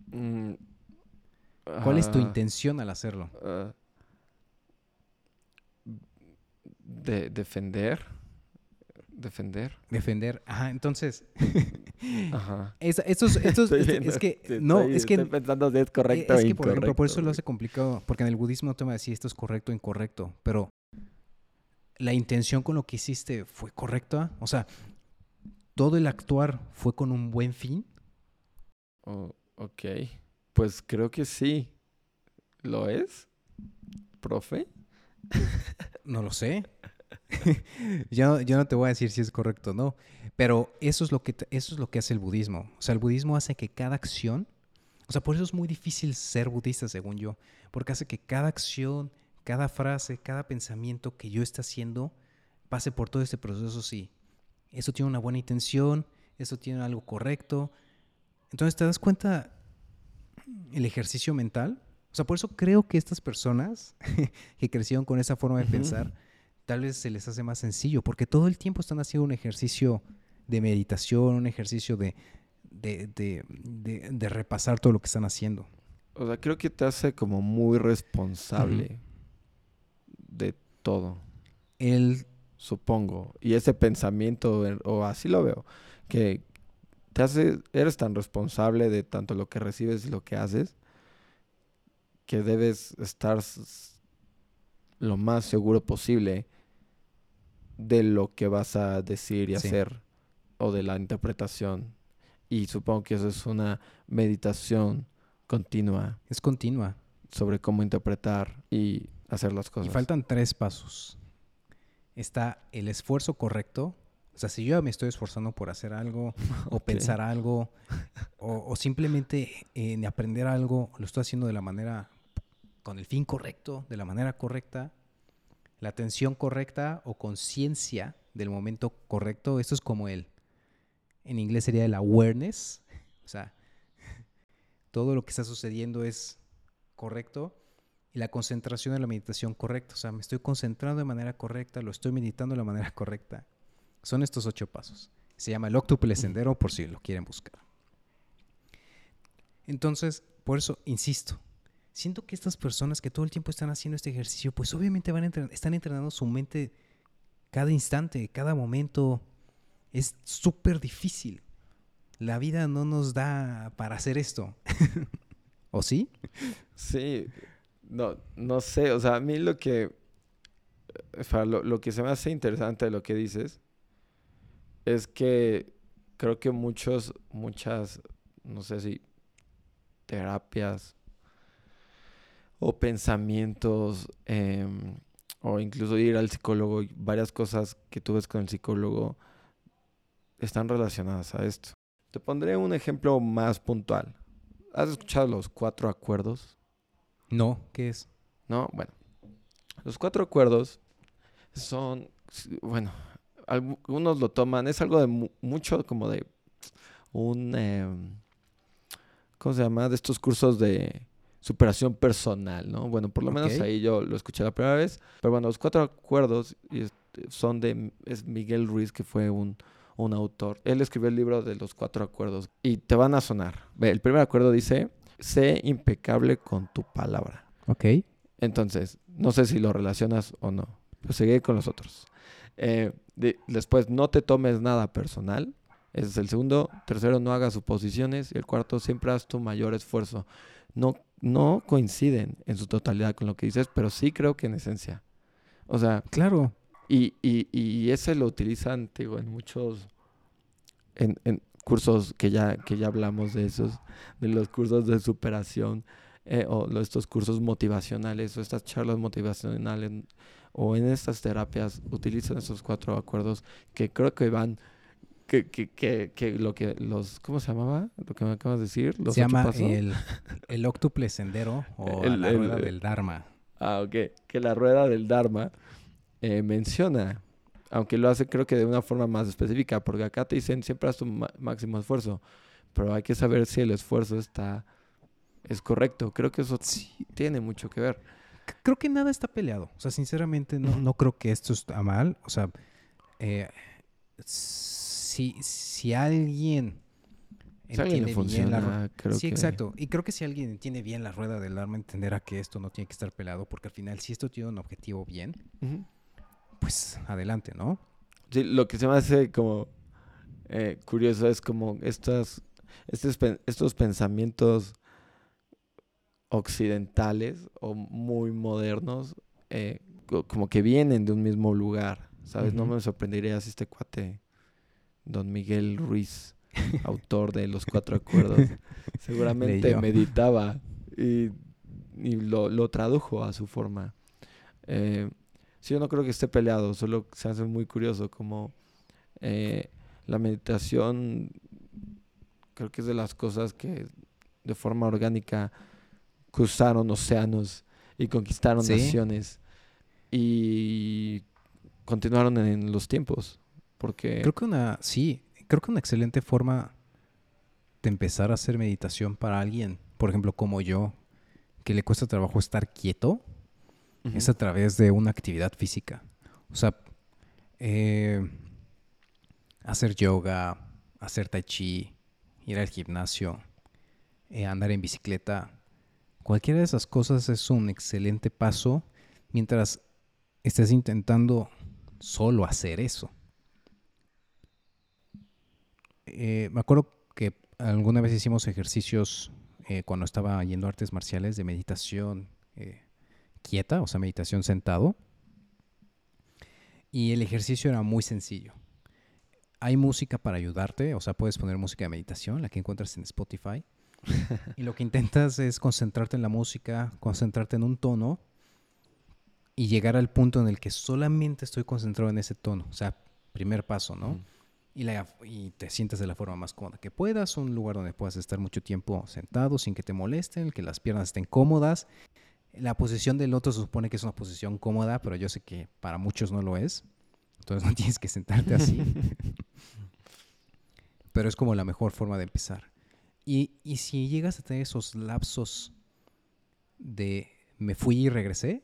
Mm, ¿Cuál es tu intención al hacerlo? Ah, de defender defender. Defender. Ajá, entonces. Ajá. Es, estos, estos, es, que. no, es que. Estoy pensando si es correcto es que, por ejemplo, por eso lo hace complicado. Porque en el budismo no te va a decir esto es correcto o incorrecto. Pero. La intención con lo que hiciste fue correcta. O sea, todo el actuar fue con un buen fin. Oh, ok. Pues creo que sí. ¿Lo es? ¿Profe? no lo sé. yo, yo, no te voy a decir si es correcto o no, pero eso es, lo que, eso es lo que hace el budismo. O sea, el budismo hace que cada acción, o sea, por eso es muy difícil ser budista, según yo, porque hace que cada acción, cada frase, cada pensamiento que yo esté haciendo pase por todo este proceso, sí. Eso tiene una buena intención, eso tiene algo correcto. Entonces, ¿te das cuenta el ejercicio mental? O sea, por eso creo que estas personas que crecieron con esa forma de pensar, tal vez se les hace más sencillo, porque todo el tiempo están haciendo un ejercicio de meditación, un ejercicio de, de, repasar todo lo que están haciendo. O sea, creo que te hace como muy responsable de todo. El... Supongo. Y ese pensamiento, o así lo veo, que te hace, eres tan responsable de tanto lo que recibes y lo que haces, que debes estar lo más seguro posible de lo que vas a decir y hacer o de la interpretación. Y supongo que eso es una meditación continua. Es continua. Sobre cómo interpretar y hacer las cosas. Y faltan tres pasos. Está el esfuerzo correcto. O sea, si yo me estoy esforzando por hacer algo o pensar algo o, simplemente en aprender algo, lo estoy haciendo de la manera, con el fin correcto, de la manera correcta, la atención correcta o conciencia del momento correcto. Esto es como el, en inglés sería el awareness. O sea, todo lo que está sucediendo es correcto. Y la concentración en la meditación correcta. O sea, me estoy concentrando de manera correcta, lo estoy meditando de la manera correcta. Son estos ocho pasos. Se llama el octuple sendero por si lo quieren buscar. Entonces, por eso insisto. Siento que estas personas que todo el tiempo están haciendo este ejercicio, pues obviamente van a entrenar- están entrenando su mente cada instante, cada momento. Es súper difícil. La vida no nos da para hacer esto. ¿O sí? Sí, no, no sé, o sea, a mí lo que, sea, lo, lo que se me hace interesante de lo que dices es que creo que muchos, muchas, no sé si terapias o pensamientos em, o incluso ir al psicólogo, varias cosas que tú ves con el psicólogo están relacionadas a esto. Te pondré un ejemplo más puntual. ¿Has escuchado los cuatro acuerdos? No, ¿qué es? ¿no? Bueno, los cuatro acuerdos son, bueno, algunos lo toman, es algo de mu- mucho como de un, em, ¿cómo se llama? De estos cursos de superación personal, ¿no? Bueno, por lo menos ahí yo lo escuché la primera vez, pero bueno, los cuatro acuerdos son de, es Miguel Ruiz, que fue un, un autor. Él escribió el libro de los cuatro acuerdos y te van a sonar. El primer acuerdo dice, sé impecable con tu palabra. Ok. Entonces, no sé si lo relacionas o no. Pero seguiré con los otros. Eh, de- después, no te tomes nada personal. Ese es el segundo. Tercero, no hagas suposiciones. Y el cuarto, siempre haz tu mayor esfuerzo. No, no coinciden en su totalidad con lo que dices, pero sí creo que en esencia. O sea, Claro. Y, y, y ese lo utilizan, digo, en muchos, en, en cursos que ya, que ya hablamos de esos, de los cursos de superación, eh, o estos cursos motivacionales, o estas charlas motivacionales, o en estas terapias, utilizan esos cuatro acuerdos que creo que van, que, que, que, que lo que los, ¿cómo se llamaba? Lo que me acabas de decir, los Se llama pasos. el, el octuple sendero o El- la el- rueda el- del Dharma. Ah, ok. Que la rueda del Dharma eh, menciona, aunque lo hace creo que de una forma más específica, porque acá te dicen siempre haz tu máximo esfuerzo, pero hay que saber si el esfuerzo está es correcto. Creo que eso Sí. tiene mucho que ver. Creo que nada está peleado. O sea, sinceramente no, no creo que esto está mal. O sea, eh, si, si alguien Si alguien entiende bien la funciona, creo sí, que exacto. Y creo que si alguien entiende bien la rueda del arma, entenderá que esto no tiene que estar peleado, porque al final, si esto tiene un objetivo bien. Pues adelante, ¿no? Sí, lo que se me hace como eh, curioso es como estas, estos, estos pensamientos occidentales o muy modernos, eh, co- como que vienen de un mismo lugar, ¿sabes? No me sorprendería si este cuate, don Miguel Ruiz, autor de Los Cuatro Acuerdos, seguramente meditaba y, y lo, lo tradujo a su forma. Eh, sí, yo no creo que esté peleado, solo se hace muy curioso como eh, la meditación creo que es de las cosas que de forma orgánica cruzaron océanos y conquistaron Sí. naciones y continuaron en los tiempos porque Creo que una, sí, creo que una excelente forma de empezar a hacer meditación para alguien, por ejemplo, como yo, que le cuesta trabajo estar quieto, Es a través de una actividad física. O sea, eh, hacer yoga, hacer tai chi, ir al gimnasio, eh, andar en bicicleta. Cualquiera de esas cosas es un excelente paso mientras estés intentando solo hacer eso. Eh, me acuerdo que alguna vez hicimos ejercicios eh, cuando estaba yendo a artes marciales de meditación eh, quieta, o sea, meditación sentado. Y el ejercicio era muy sencillo. Hay música para ayudarte, o sea, puedes poner música de meditación, la que encuentras en Spotify. y lo que intentas es concentrarte en la música, concentrarte en un tono y llegar al punto en el que solamente estoy concentrado en ese tono. O sea, primer paso, ¿no? Y, la- y te sientes de la forma más cómoda que puedas, un lugar donde puedas estar mucho tiempo sentado sin que te molesten, que las piernas estén cómodas. La posición del otro se supone que es una posición cómoda, pero yo sé que para muchos no lo es. Entonces no tienes que sentarte así. pero es como la mejor forma de empezar. Y, y si llegas a tener esos lapsos de me fui y regresé,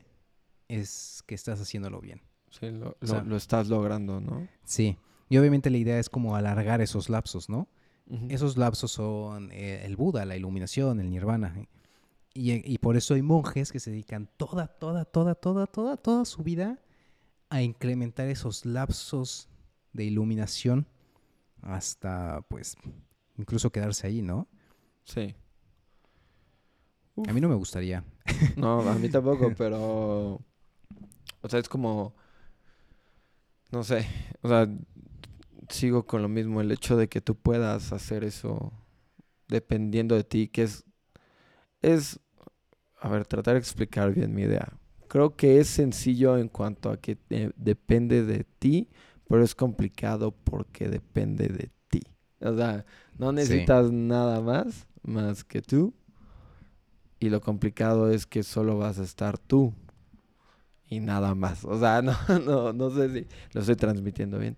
es que estás haciéndolo bien. Sí, lo, O lo- sea- lo estás logrando, ¿no? Sí. Y obviamente la idea es como alargar esos lapsos, ¿no? Esos lapsos son eh, el Buda, la iluminación, el nirvana. ¿eh? Y, y por eso hay monjes que se dedican toda, toda, toda, toda, toda, toda su vida a incrementar esos lapsos de iluminación hasta, pues, incluso quedarse ahí, ¿no? Sí. A mí no me gustaría. No, a mí tampoco, pero. O sea, es como. No sé. O sea, sigo con lo mismo. El hecho de que tú puedas hacer eso dependiendo de ti, que es. Es. A ver, tratar de explicar bien mi idea. Creo que es sencillo en cuanto a que eh, depende de ti, pero es complicado porque depende de ti. O sea, no necesitas nada más, más que tú. Y lo complicado es que solo vas a estar tú y nada más. O sea, no, no, no sé si lo estoy transmitiendo bien.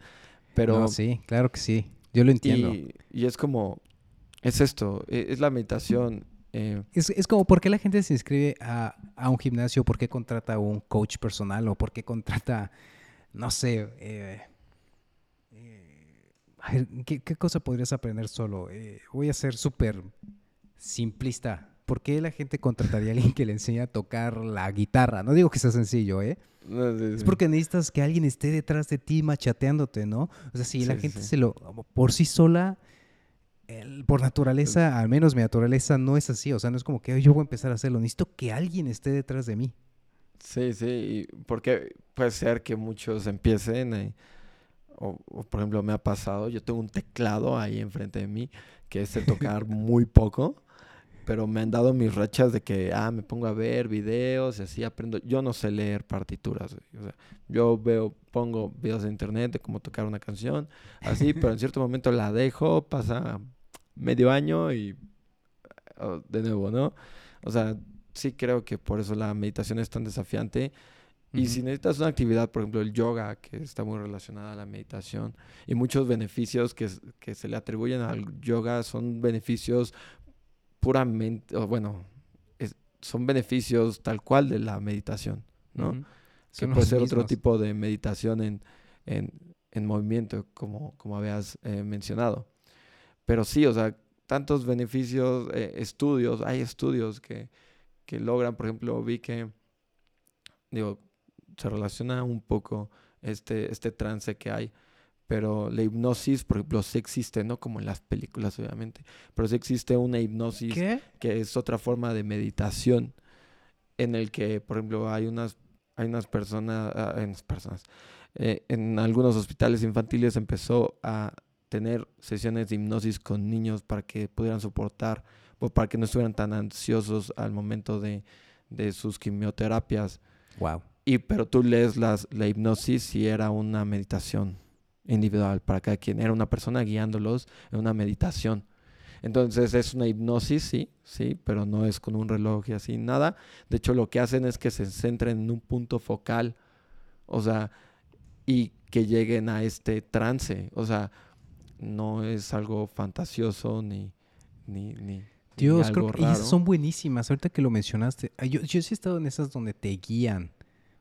Pero No, sí, claro que sí. Yo lo entiendo. y, y es como, es esto, e- es la meditación. Eh, Es, es como, ¿por qué la gente se inscribe a, a un gimnasio? ¿Por qué contrata a un coach personal? ¿O por qué contrata, no sé, eh, eh, ¿qué, qué cosa podrías aprender solo? Eh, voy a ser súper simplista. ¿Por qué la gente contrataría a alguien que le enseñe a tocar la guitarra? No digo que sea sencillo, ¿eh? no sé, Es sí. porque necesitas que alguien esté detrás de ti machateándote, ¿no? O sea, si la Sí, sí, gente sí. se lo, por sí sola, el- por naturaleza, al menos mi naturaleza no es así. O sea, no es como que "Ay, yo voy a empezar a hacerlo. Necesito que alguien esté detrás de mí. Sí, sí, porque puede ser que muchos empiecen, eh, o, o, por ejemplo me ha pasado, yo tengo un teclado ahí enfrente de mí que sé tocar muy poco, pero me han dado mis rachas de que, ah, me pongo a ver videos y así aprendo. Yo no sé leer partituras, güey, o sea, yo veo, pongo videos en internet de cómo tocar una canción, así, pero en cierto momento la dejo, pasa medio año y oh, de nuevo, ¿no? O sea, sí creo que por eso la meditación es tan desafiante. Y si necesitas una actividad, por ejemplo, el yoga, que está muy relacionada a la meditación, y muchos beneficios que, que se le atribuyen al yoga son beneficios puramente, o bueno, es- son beneficios tal cual de la meditación, ¿no? Que puede ser otro tipo de meditación en, en, en movimiento, como, como habías eh, mencionado. Pero sí, o sea, tantos beneficios, eh, estudios, hay estudios que, que logran, por ejemplo, vi que, digo, se relaciona un poco este, este trance que hay, pero la hipnosis, por ejemplo, sí existe, no como en las películas, obviamente, pero sí existe una hipnosis ¿Qué? que es otra forma de meditación en el que, por ejemplo, hay unas, hay unas personas, ah, en, personas, eh, en algunos hospitales infantiles empezó a tener sesiones de hipnosis con niños para que pudieran soportar o para que no estuvieran tan ansiosos al momento de, de sus quimioterapias. Wow. Y pero tú lees las, la hipnosis y era una meditación individual para cada quien. Era una persona guiándolos en una meditación. Entonces es una hipnosis, sí, sí, pero no es con un reloj y así, nada. De hecho, lo que hacen es que se centren en un punto focal, o sea, y que lleguen a este trance. O sea, no es algo fantasioso ni, ni, ni, ni Dios, algo creo que raro. son buenísimas. Ahorita que lo mencionaste, yo, yo sí he estado en esas donde te guían.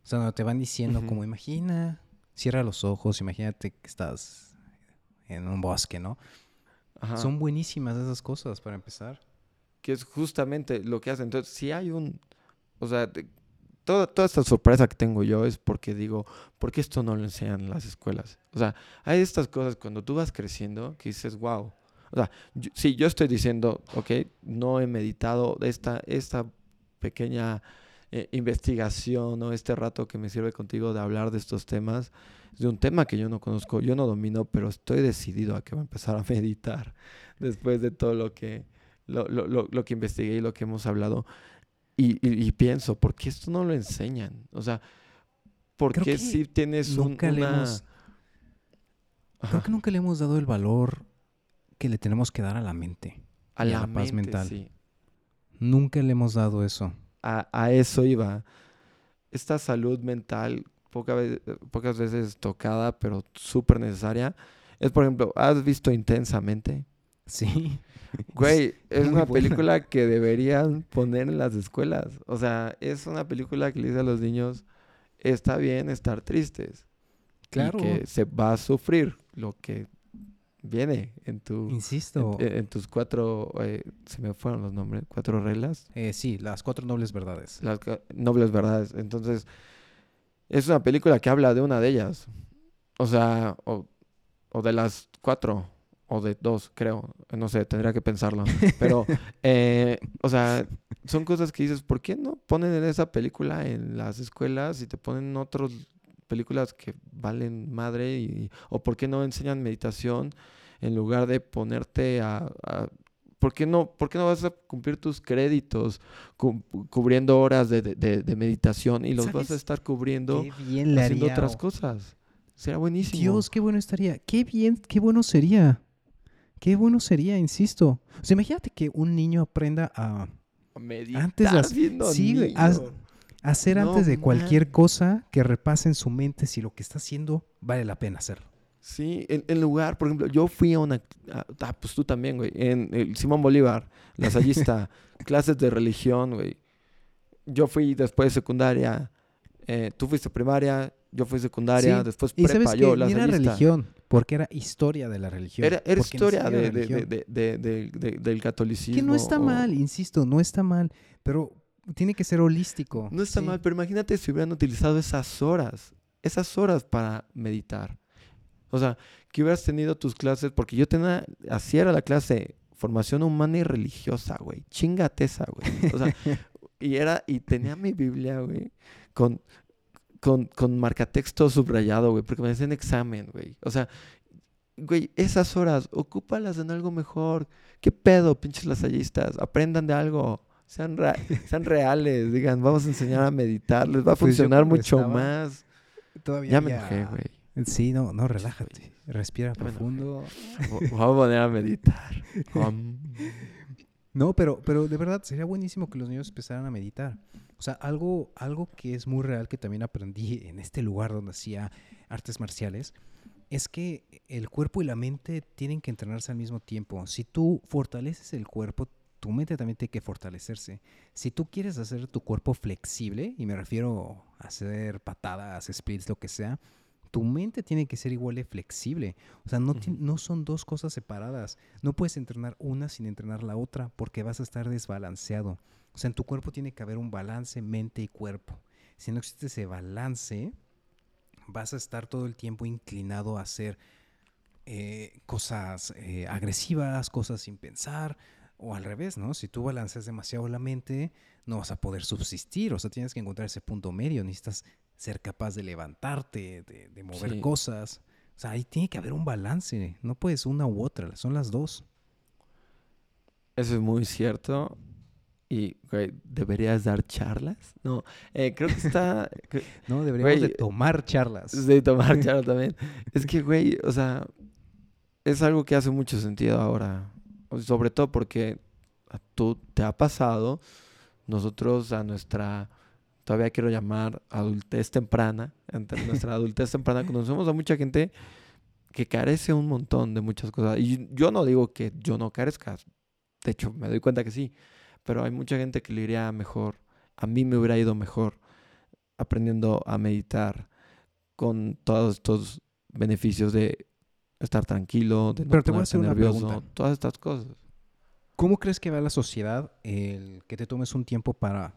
O sea, donde te van diciendo Ujú. como, imagina, cierra los ojos, imagínate que estás en un bosque, ¿no? Ajá. Son buenísimas esas cosas para empezar. que es justamente lo que hacen. Entonces, si hay un, o sea, toda, toda esta sorpresa que tengo yo es porque digo, ¿por qué esto no lo enseñan en las escuelas? O sea, hay estas cosas cuando tú vas creciendo que dices, wow. O sea, yo- sí, yo estoy diciendo, ok, no he meditado esta, esta pequeña eh, investigación o este rato que me sirve contigo de hablar de estos temas, de un tema que yo no conozco, yo no domino, pero estoy decidido a que voy a empezar a meditar después de todo lo que, lo, lo, lo, lo que investigué y lo que hemos hablado. Y, y, y pienso, ¿por qué esto no lo enseñan? O sea, ¿por qué si tienes un, una... hemos- Creo que nunca le hemos dado el valor que le tenemos que dar a la mente. a y a la, la paz mente, mental. sí. Nunca le hemos dado eso. A, a eso iba. Esta salud mental, poca pocas veces tocada, pero súper necesaria. Es, por ejemplo, ¿has visto intensamente? Sí. Güey, es muy una buena. película que deberían poner en las escuelas. O sea, es una película que le dice a los niños, está bien estar tristes. y Claro. que se va a sufrir lo que viene en tu... Insisto. En, en tus cuatro... eh, se me fueron los nombres. Cuatro reglas. eh, sí, las cuatro nobles verdades. Las nobles verdades. Entonces, es una película que habla de una de ellas. O sea, o, o de las cuatro, o de dos, creo. No sé, tendría que pensarlo. Pero, eh, o sea, son cosas que dices, ¿por qué no ponen en esa película en las escuelas y te ponen otras películas que valen madre? Y, ¿O por qué no enseñan meditación en lugar de ponerte a... a- ¿Por qué, no, ¿Por qué no vas a cumplir tus créditos cu- cubriendo horas de, de- de- de meditación y los vas a ¿Sabes estar cubriendo bien haciendo haría. otras o- cosas? Será buenísimo. Dios, qué bueno estaría. Qué bien, qué bueno sería. Qué bueno sería, insisto. O sea, imagínate que un niño aprenda a Meditar Antes siendo sí, niño. Hacer No antes de cualquier man. cosa que repase en su mente si lo que está haciendo vale la pena hacerlo. Sí, en, en lugar, por ejemplo, yo fui a una... ah, pues tú también, güey. En el Simón Bolívar, lasallista, clases de religión, güey. Yo fui después de secundaria. eh, tú fuiste primaria, yo fui secundaria, Sí, después Y prepa, sabes yo era religión, porque era historia de la religión. Era, era historia de- de- de- del catolicismo. Que no está o- mal, insisto, no está mal, pero tiene que ser holístico. No está sí. mal, pero imagínate si hubieran utilizado esas horas, esas horas para meditar. O sea, que hubieras tenido tus clases, porque yo tenía, así era la clase, formación humana y religiosa, güey. Chingate esa, güey. O sea, y era, y tenía mi Biblia, güey, con, con, con marcatexto subrayado, güey, porque me hacían examen, güey. O sea, güey, esas horas, ocúpalas en algo mejor. ¿Qué pedo, pinches lasallistas? Aprendan de algo. Sean, rea- sean reales, digan, vamos a enseñar a meditar, les va a Pues funcionar mucho estaba- más. Todavía Ya me enojé, güey. Sí, no, no, relájate. Respira Ya profundo. Voy a poner a meditar. No, pero, pero de verdad sería buenísimo que los niños empezaran a meditar. O sea, algo, algo que es muy real que también aprendí en este lugar donde hacía artes marciales es que el cuerpo y la mente tienen que entrenarse al mismo tiempo. Si tú fortaleces el cuerpo, tu mente también tiene que fortalecerse. Si tú quieres hacer tu cuerpo flexible, y me refiero a hacer patadas, splits, lo que sea, tu mente tiene que ser igual de flexible. O sea, no, no son dos cosas separadas. No puedes entrenar una sin entrenar la otra porque vas a estar desbalanceado. O sea, en tu cuerpo tiene que haber un balance mente y cuerpo. Si no existe ese balance, vas a estar todo el tiempo inclinado a hacer eh, cosas eh, agresivas, cosas sin pensar, o al revés, ¿no? Si tú balanceas demasiado la mente, no vas a poder subsistir, o sea, tienes que encontrar ese punto medio, necesitas ser capaz de levantarte, de, de mover Sí. cosas. O sea, ahí tiene que haber un balance, no puedes una u otra, son las dos. Eso es muy cierto. Y, güey, ¿deberías dar charlas? No, eh, creo que está... No, deberíamos de tomar charlas. de tomar charlas también. Es que, güey, o sea, es algo que hace mucho sentido ahora. Sobre todo porque a tú te ha pasado, nosotros a nuestra, todavía quiero llamar adultez temprana, entre nuestra adultez temprana, conocemos a mucha gente que carece un montón de muchas cosas. Y yo no digo que yo no carezca, de hecho me doy cuenta que sí, pero hay mucha gente que le iría mejor, a mí me hubiera ido mejor aprendiendo a meditar con todos estos beneficios de estar tranquilo, de no Pero te voy a hacer ponerte una nervioso, pregunta. todas estas cosas. ¿Cómo crees que va la sociedad el que te tomes un tiempo para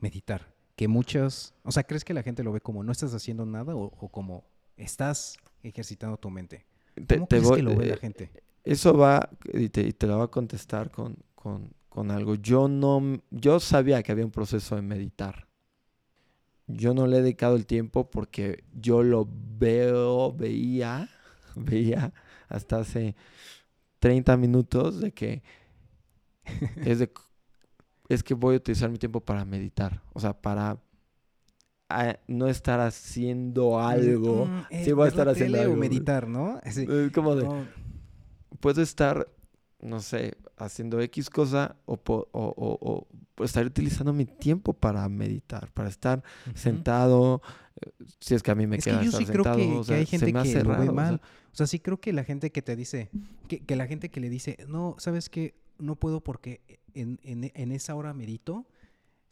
meditar? Que muchas, o sea, ¿crees que la gente lo ve como no estás haciendo nada o, o como estás ejercitando tu mente? Te- ¿Cómo te crees voy- que lo ve la eh, gente? Eso va, y te, y te lo voy a contestar con, con, con algo. Yo no, yo sabía que había un proceso de meditar. Yo no le he dedicado el tiempo porque yo lo veo, veía, veía hasta hace 30 minutos de que es de es que voy a utilizar mi tiempo para meditar, o sea, para no estar haciendo algo. Mm, eh, sí voy a estar haciendo algo. o meditar, ¿no? Es como de, no, puedo estar, no sé, haciendo X cosa o, o, o- estar utilizando mi tiempo para meditar, para estar sentado, eh, si es que a mí me Es que queda yo estar sí creo sentado, que, o que sea, hay se me que hace lo ve raro, mal. O sea, sí creo que la gente que te dice, que, que la gente que le dice, no, ¿sabes qué? No puedo porque en, en, en esa hora medito.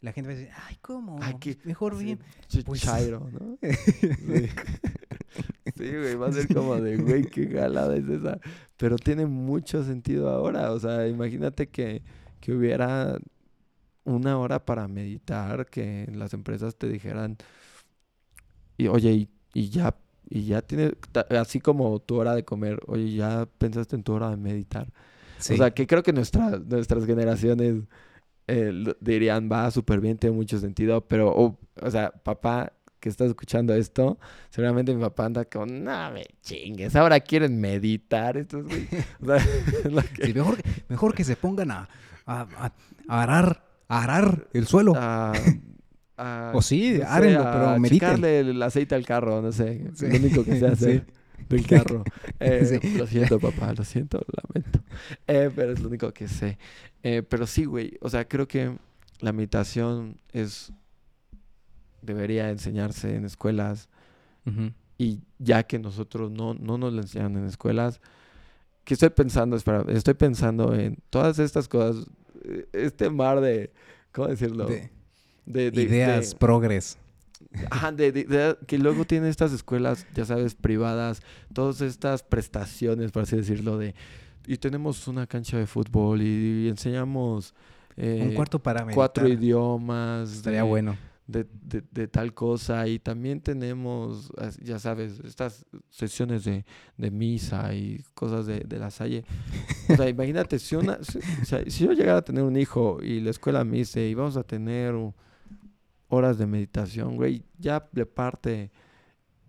La gente va a decir, ay, ¿cómo? Ay, qué- Mejor sí, bien. ch- Pues- chairo, ¿no? Sí. Sí, güey. Va a ser como de, güey, qué galada es esa. Pero tiene mucho sentido ahora. O sea, imagínate que, que hubiera una hora para meditar, que las empresas te dijeran, y oye, y, y ya, y ya tienes, así como tu hora de comer, oye, ya pensaste en tu hora de meditar. O sea, que creo que nuestra, nuestras generaciones eh, dirían, va súper bien, tiene mucho sentido, pero, o sea, papá que está escuchando esto, seguramente mi papá anda con, no me chingues, ahora quieren meditar. Estos, o sea, sí, mejor, mejor que se pongan a, a, a arar, a arar el suelo. O sí, no pero mediten. el aceite al carro, no sé, lo único que se hace del carro. Eh, lo siento, papá, lo siento, lamento. Eh, pero es lo único que sé. Eh, pero sí, güey, o sea, creo que la meditación es debería enseñarse en escuelas y ya que nosotros no, no nos la enseñan en escuelas, ¿qué estoy pensando? Espera, estoy pensando en todas estas cosas, este mar de, ¿cómo decirlo? De, ideas, progres. Ajá, de, que luego tiene estas escuelas, ya sabes, privadas, todas estas prestaciones, por así decirlo, de... Y tenemos una cancha de fútbol y, enseñamos... Un eh, cuarto para Cuatro idiomas. Estaría bueno. De, de, tal cosa. Y también tenemos, ya sabes, estas sesiones de, misa y cosas de, la salle. O sea, imagínate, si, una, si, yo llegara a tener un hijo y la escuela me dice, y vamos a tener horas de meditación, güey, ya le parte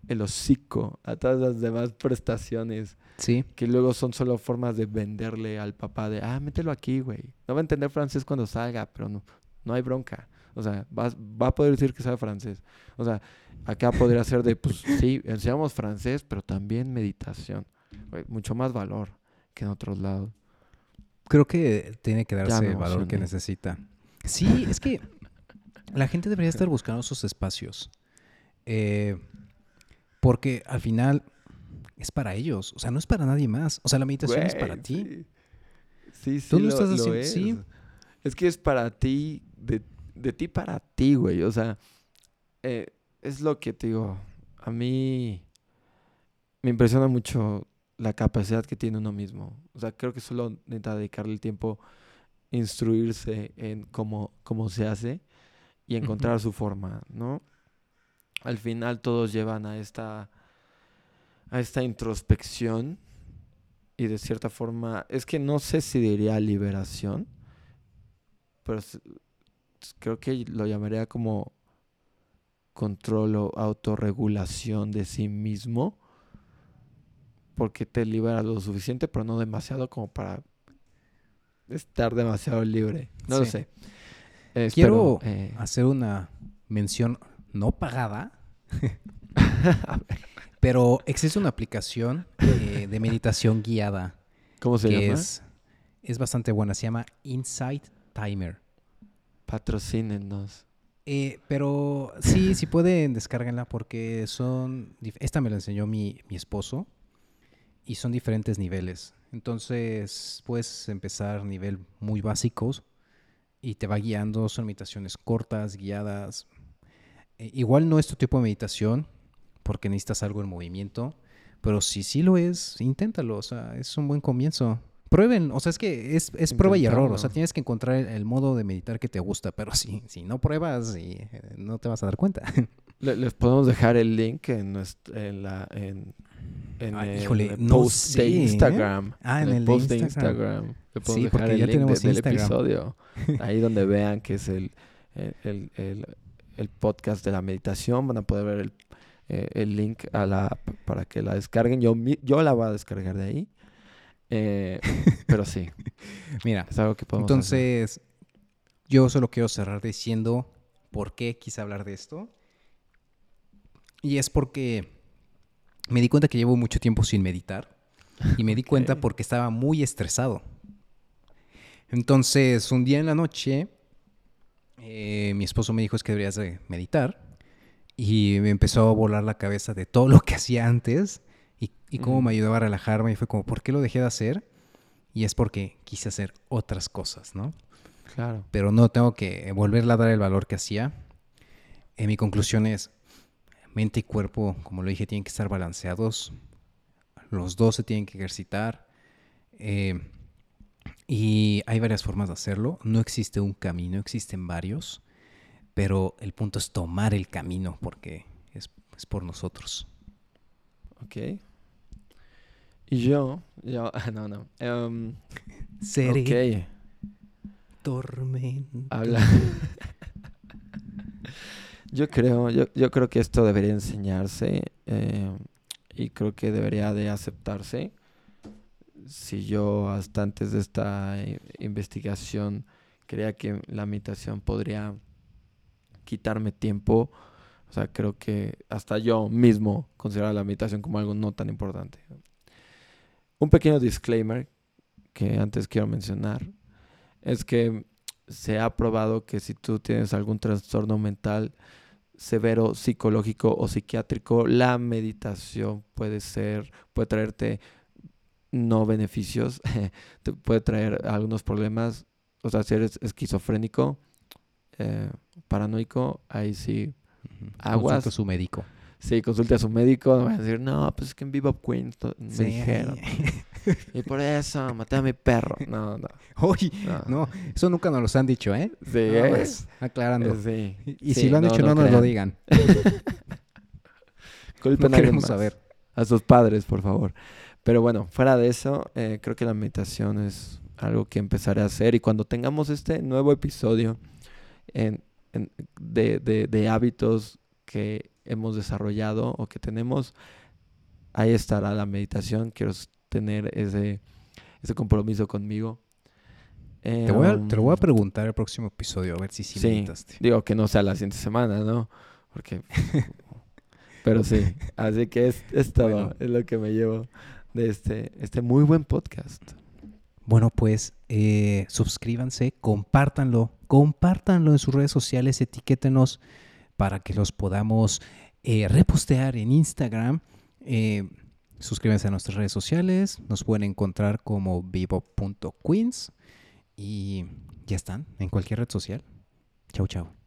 el hocico a todas las demás prestaciones. Sí. Que luego son solo formas de venderle al papá de, ah, mételo aquí, güey. No va a entender francés cuando salga, pero no, no hay bronca. O sea, va, va a poder decir que sabe francés. O sea, acá podría ser de, pues sí, enseñamos francés, pero también meditación. mucho más valor que en otros lados. Creo que tiene que darse el valor que necesita. Sí, es que la gente debería estar buscando esos espacios. Eh, porque al final es para ellos. O sea, no es para nadie más. O sea, la meditación es para ti. Sí, sí. Tú lo, estás haciendo. Es. Sí. Es que es para ti, de, de ti para ti, güey. O sea, eh, es lo que te digo. A mí me impresiona mucho la capacidad que tiene uno mismo. O sea, creo que solo necesita dedicarle el tiempo, instruirse en cómo, cómo se hace y encontrar su forma, ¿no? Al final todos llevan a esta, a esta introspección y de cierta forma, es que no sé si diría liberación, pero creo que lo llamaría como control o autorregulación de sí mismo, porque te libera lo suficiente, pero no demasiado como para estar demasiado libre. No lo sé. Quiero eh, hacer una mención no pagada. pero existe una aplicación eh, de meditación guiada. ¿Cómo se llama? Es, es bastante buena. Se llama Insight Timer. Patrocínenos. Eh, pero sí, sí pueden descargarla porque son... Esta me la enseñó mi, mi esposo y son diferentes niveles. Entonces puedes empezar nivel muy básicos y te va guiando. Son meditaciones cortas, guiadas. Eh, igual no es tu tipo de meditación porque necesitas algo en movimiento, pero si sí lo es, inténtalo. O sea, es un buen comienzo. Prueben, o sea, es que es, es prueba y error. O sea, tienes que encontrar el, modo de meditar que te gusta, pero si, si no pruebas, y, eh, no te vas a dar cuenta. Les podemos dejar el link en, en la, en, en el post de. Instagram. Ah, en, el, post de Instagram. Le podemos dejar el link del episodio. Ahí donde vean que es el, el, el, podcast de la meditación. Van a poder ver el, eh, el link a la para que la descarguen. Yo, yo la voy a descargar de ahí. Eh, pero sí. Mira, es algo que podemos entonces, yo solo quiero cerrar diciendo por qué quise hablar de esto. Y es porque me di cuenta que llevo mucho tiempo sin meditar. Y me di cuenta porque estaba muy estresado. Entonces, un día en la noche, eh, mi esposo me dijo es que deberías de meditar. Y me empezó a volar la cabeza de todo lo que hacía antes y, y cómo me ayudaba a relajarme. Y fue como, ¿por qué lo dejé de hacer? Y es porque quise hacer otras cosas, ¿no? Claro. Pero no tengo que volverle a dar el valor que hacía. Eh, mi conclusión es, mente y cuerpo, como lo dije, tienen que estar balanceados. Los dos se tienen que ejercitar. Eh, y hay varias formas de hacerlo. No existe un camino, existen varios. Pero el punto es tomar el camino porque es, es por nosotros. Ok. Y yo, yo, no, no. Um, Seré tormenta. Habla. yo creo, yo, yo, creo que esto debería enseñarse eh, y creo que debería de aceptarse. Si yo hasta antes de esta investigación creía que la meditación podría quitarme tiempo, o sea, creo que hasta yo mismo consideraba la meditación como algo no tan importante. Un pequeño disclaimer que antes quiero mencionar es que se ha probado que si tú tienes algún trastorno mental severo, psicológico o psiquiátrico, la meditación puede ser, puede traerte no beneficios, te puede traer algunos problemas. O sea, si eres esquizofrénico, eh, paranoico, ahí sí, aguas. Consulta a su médico. Sí, consulte a su médico, no va a decir, no, pues es que en Viva Queen me dijeron. y por eso maté a mi perro. No, no. Uy, no. eso nunca nos los han dicho, ¿eh? Sí, es. Aclarando. Sí. Y, si lo han dicho, no, nos lo digan. Culpen no queremos saber. A sus padres, por favor. Pero bueno, fuera de eso, eh, creo que la meditación es algo que empezaré a hacer. Y cuando tengamos este nuevo episodio en, de, de, de hábitos que hemos desarrollado o que tenemos, ahí estará la meditación. Quiero tener ese, ese compromiso conmigo. te, voy a, te, lo voy a em, preguntar el próximo episodio, a ver si sí, meditaste. Digo que no sea la siguiente semana, ¿no? Porque... Pero sí, así que es, es todo, es lo que me llevo de este, este muy buen podcast. Bueno, pues eh, suscríbanse, compártanlo, compártanlo en sus redes sociales, etiquétenos para que los podamos eh, repostear en Instagram. Eh, suscríbanse a nuestras redes sociales. Nos pueden encontrar como vivo.queens. Y ya están en cualquier red social. Chau, chau.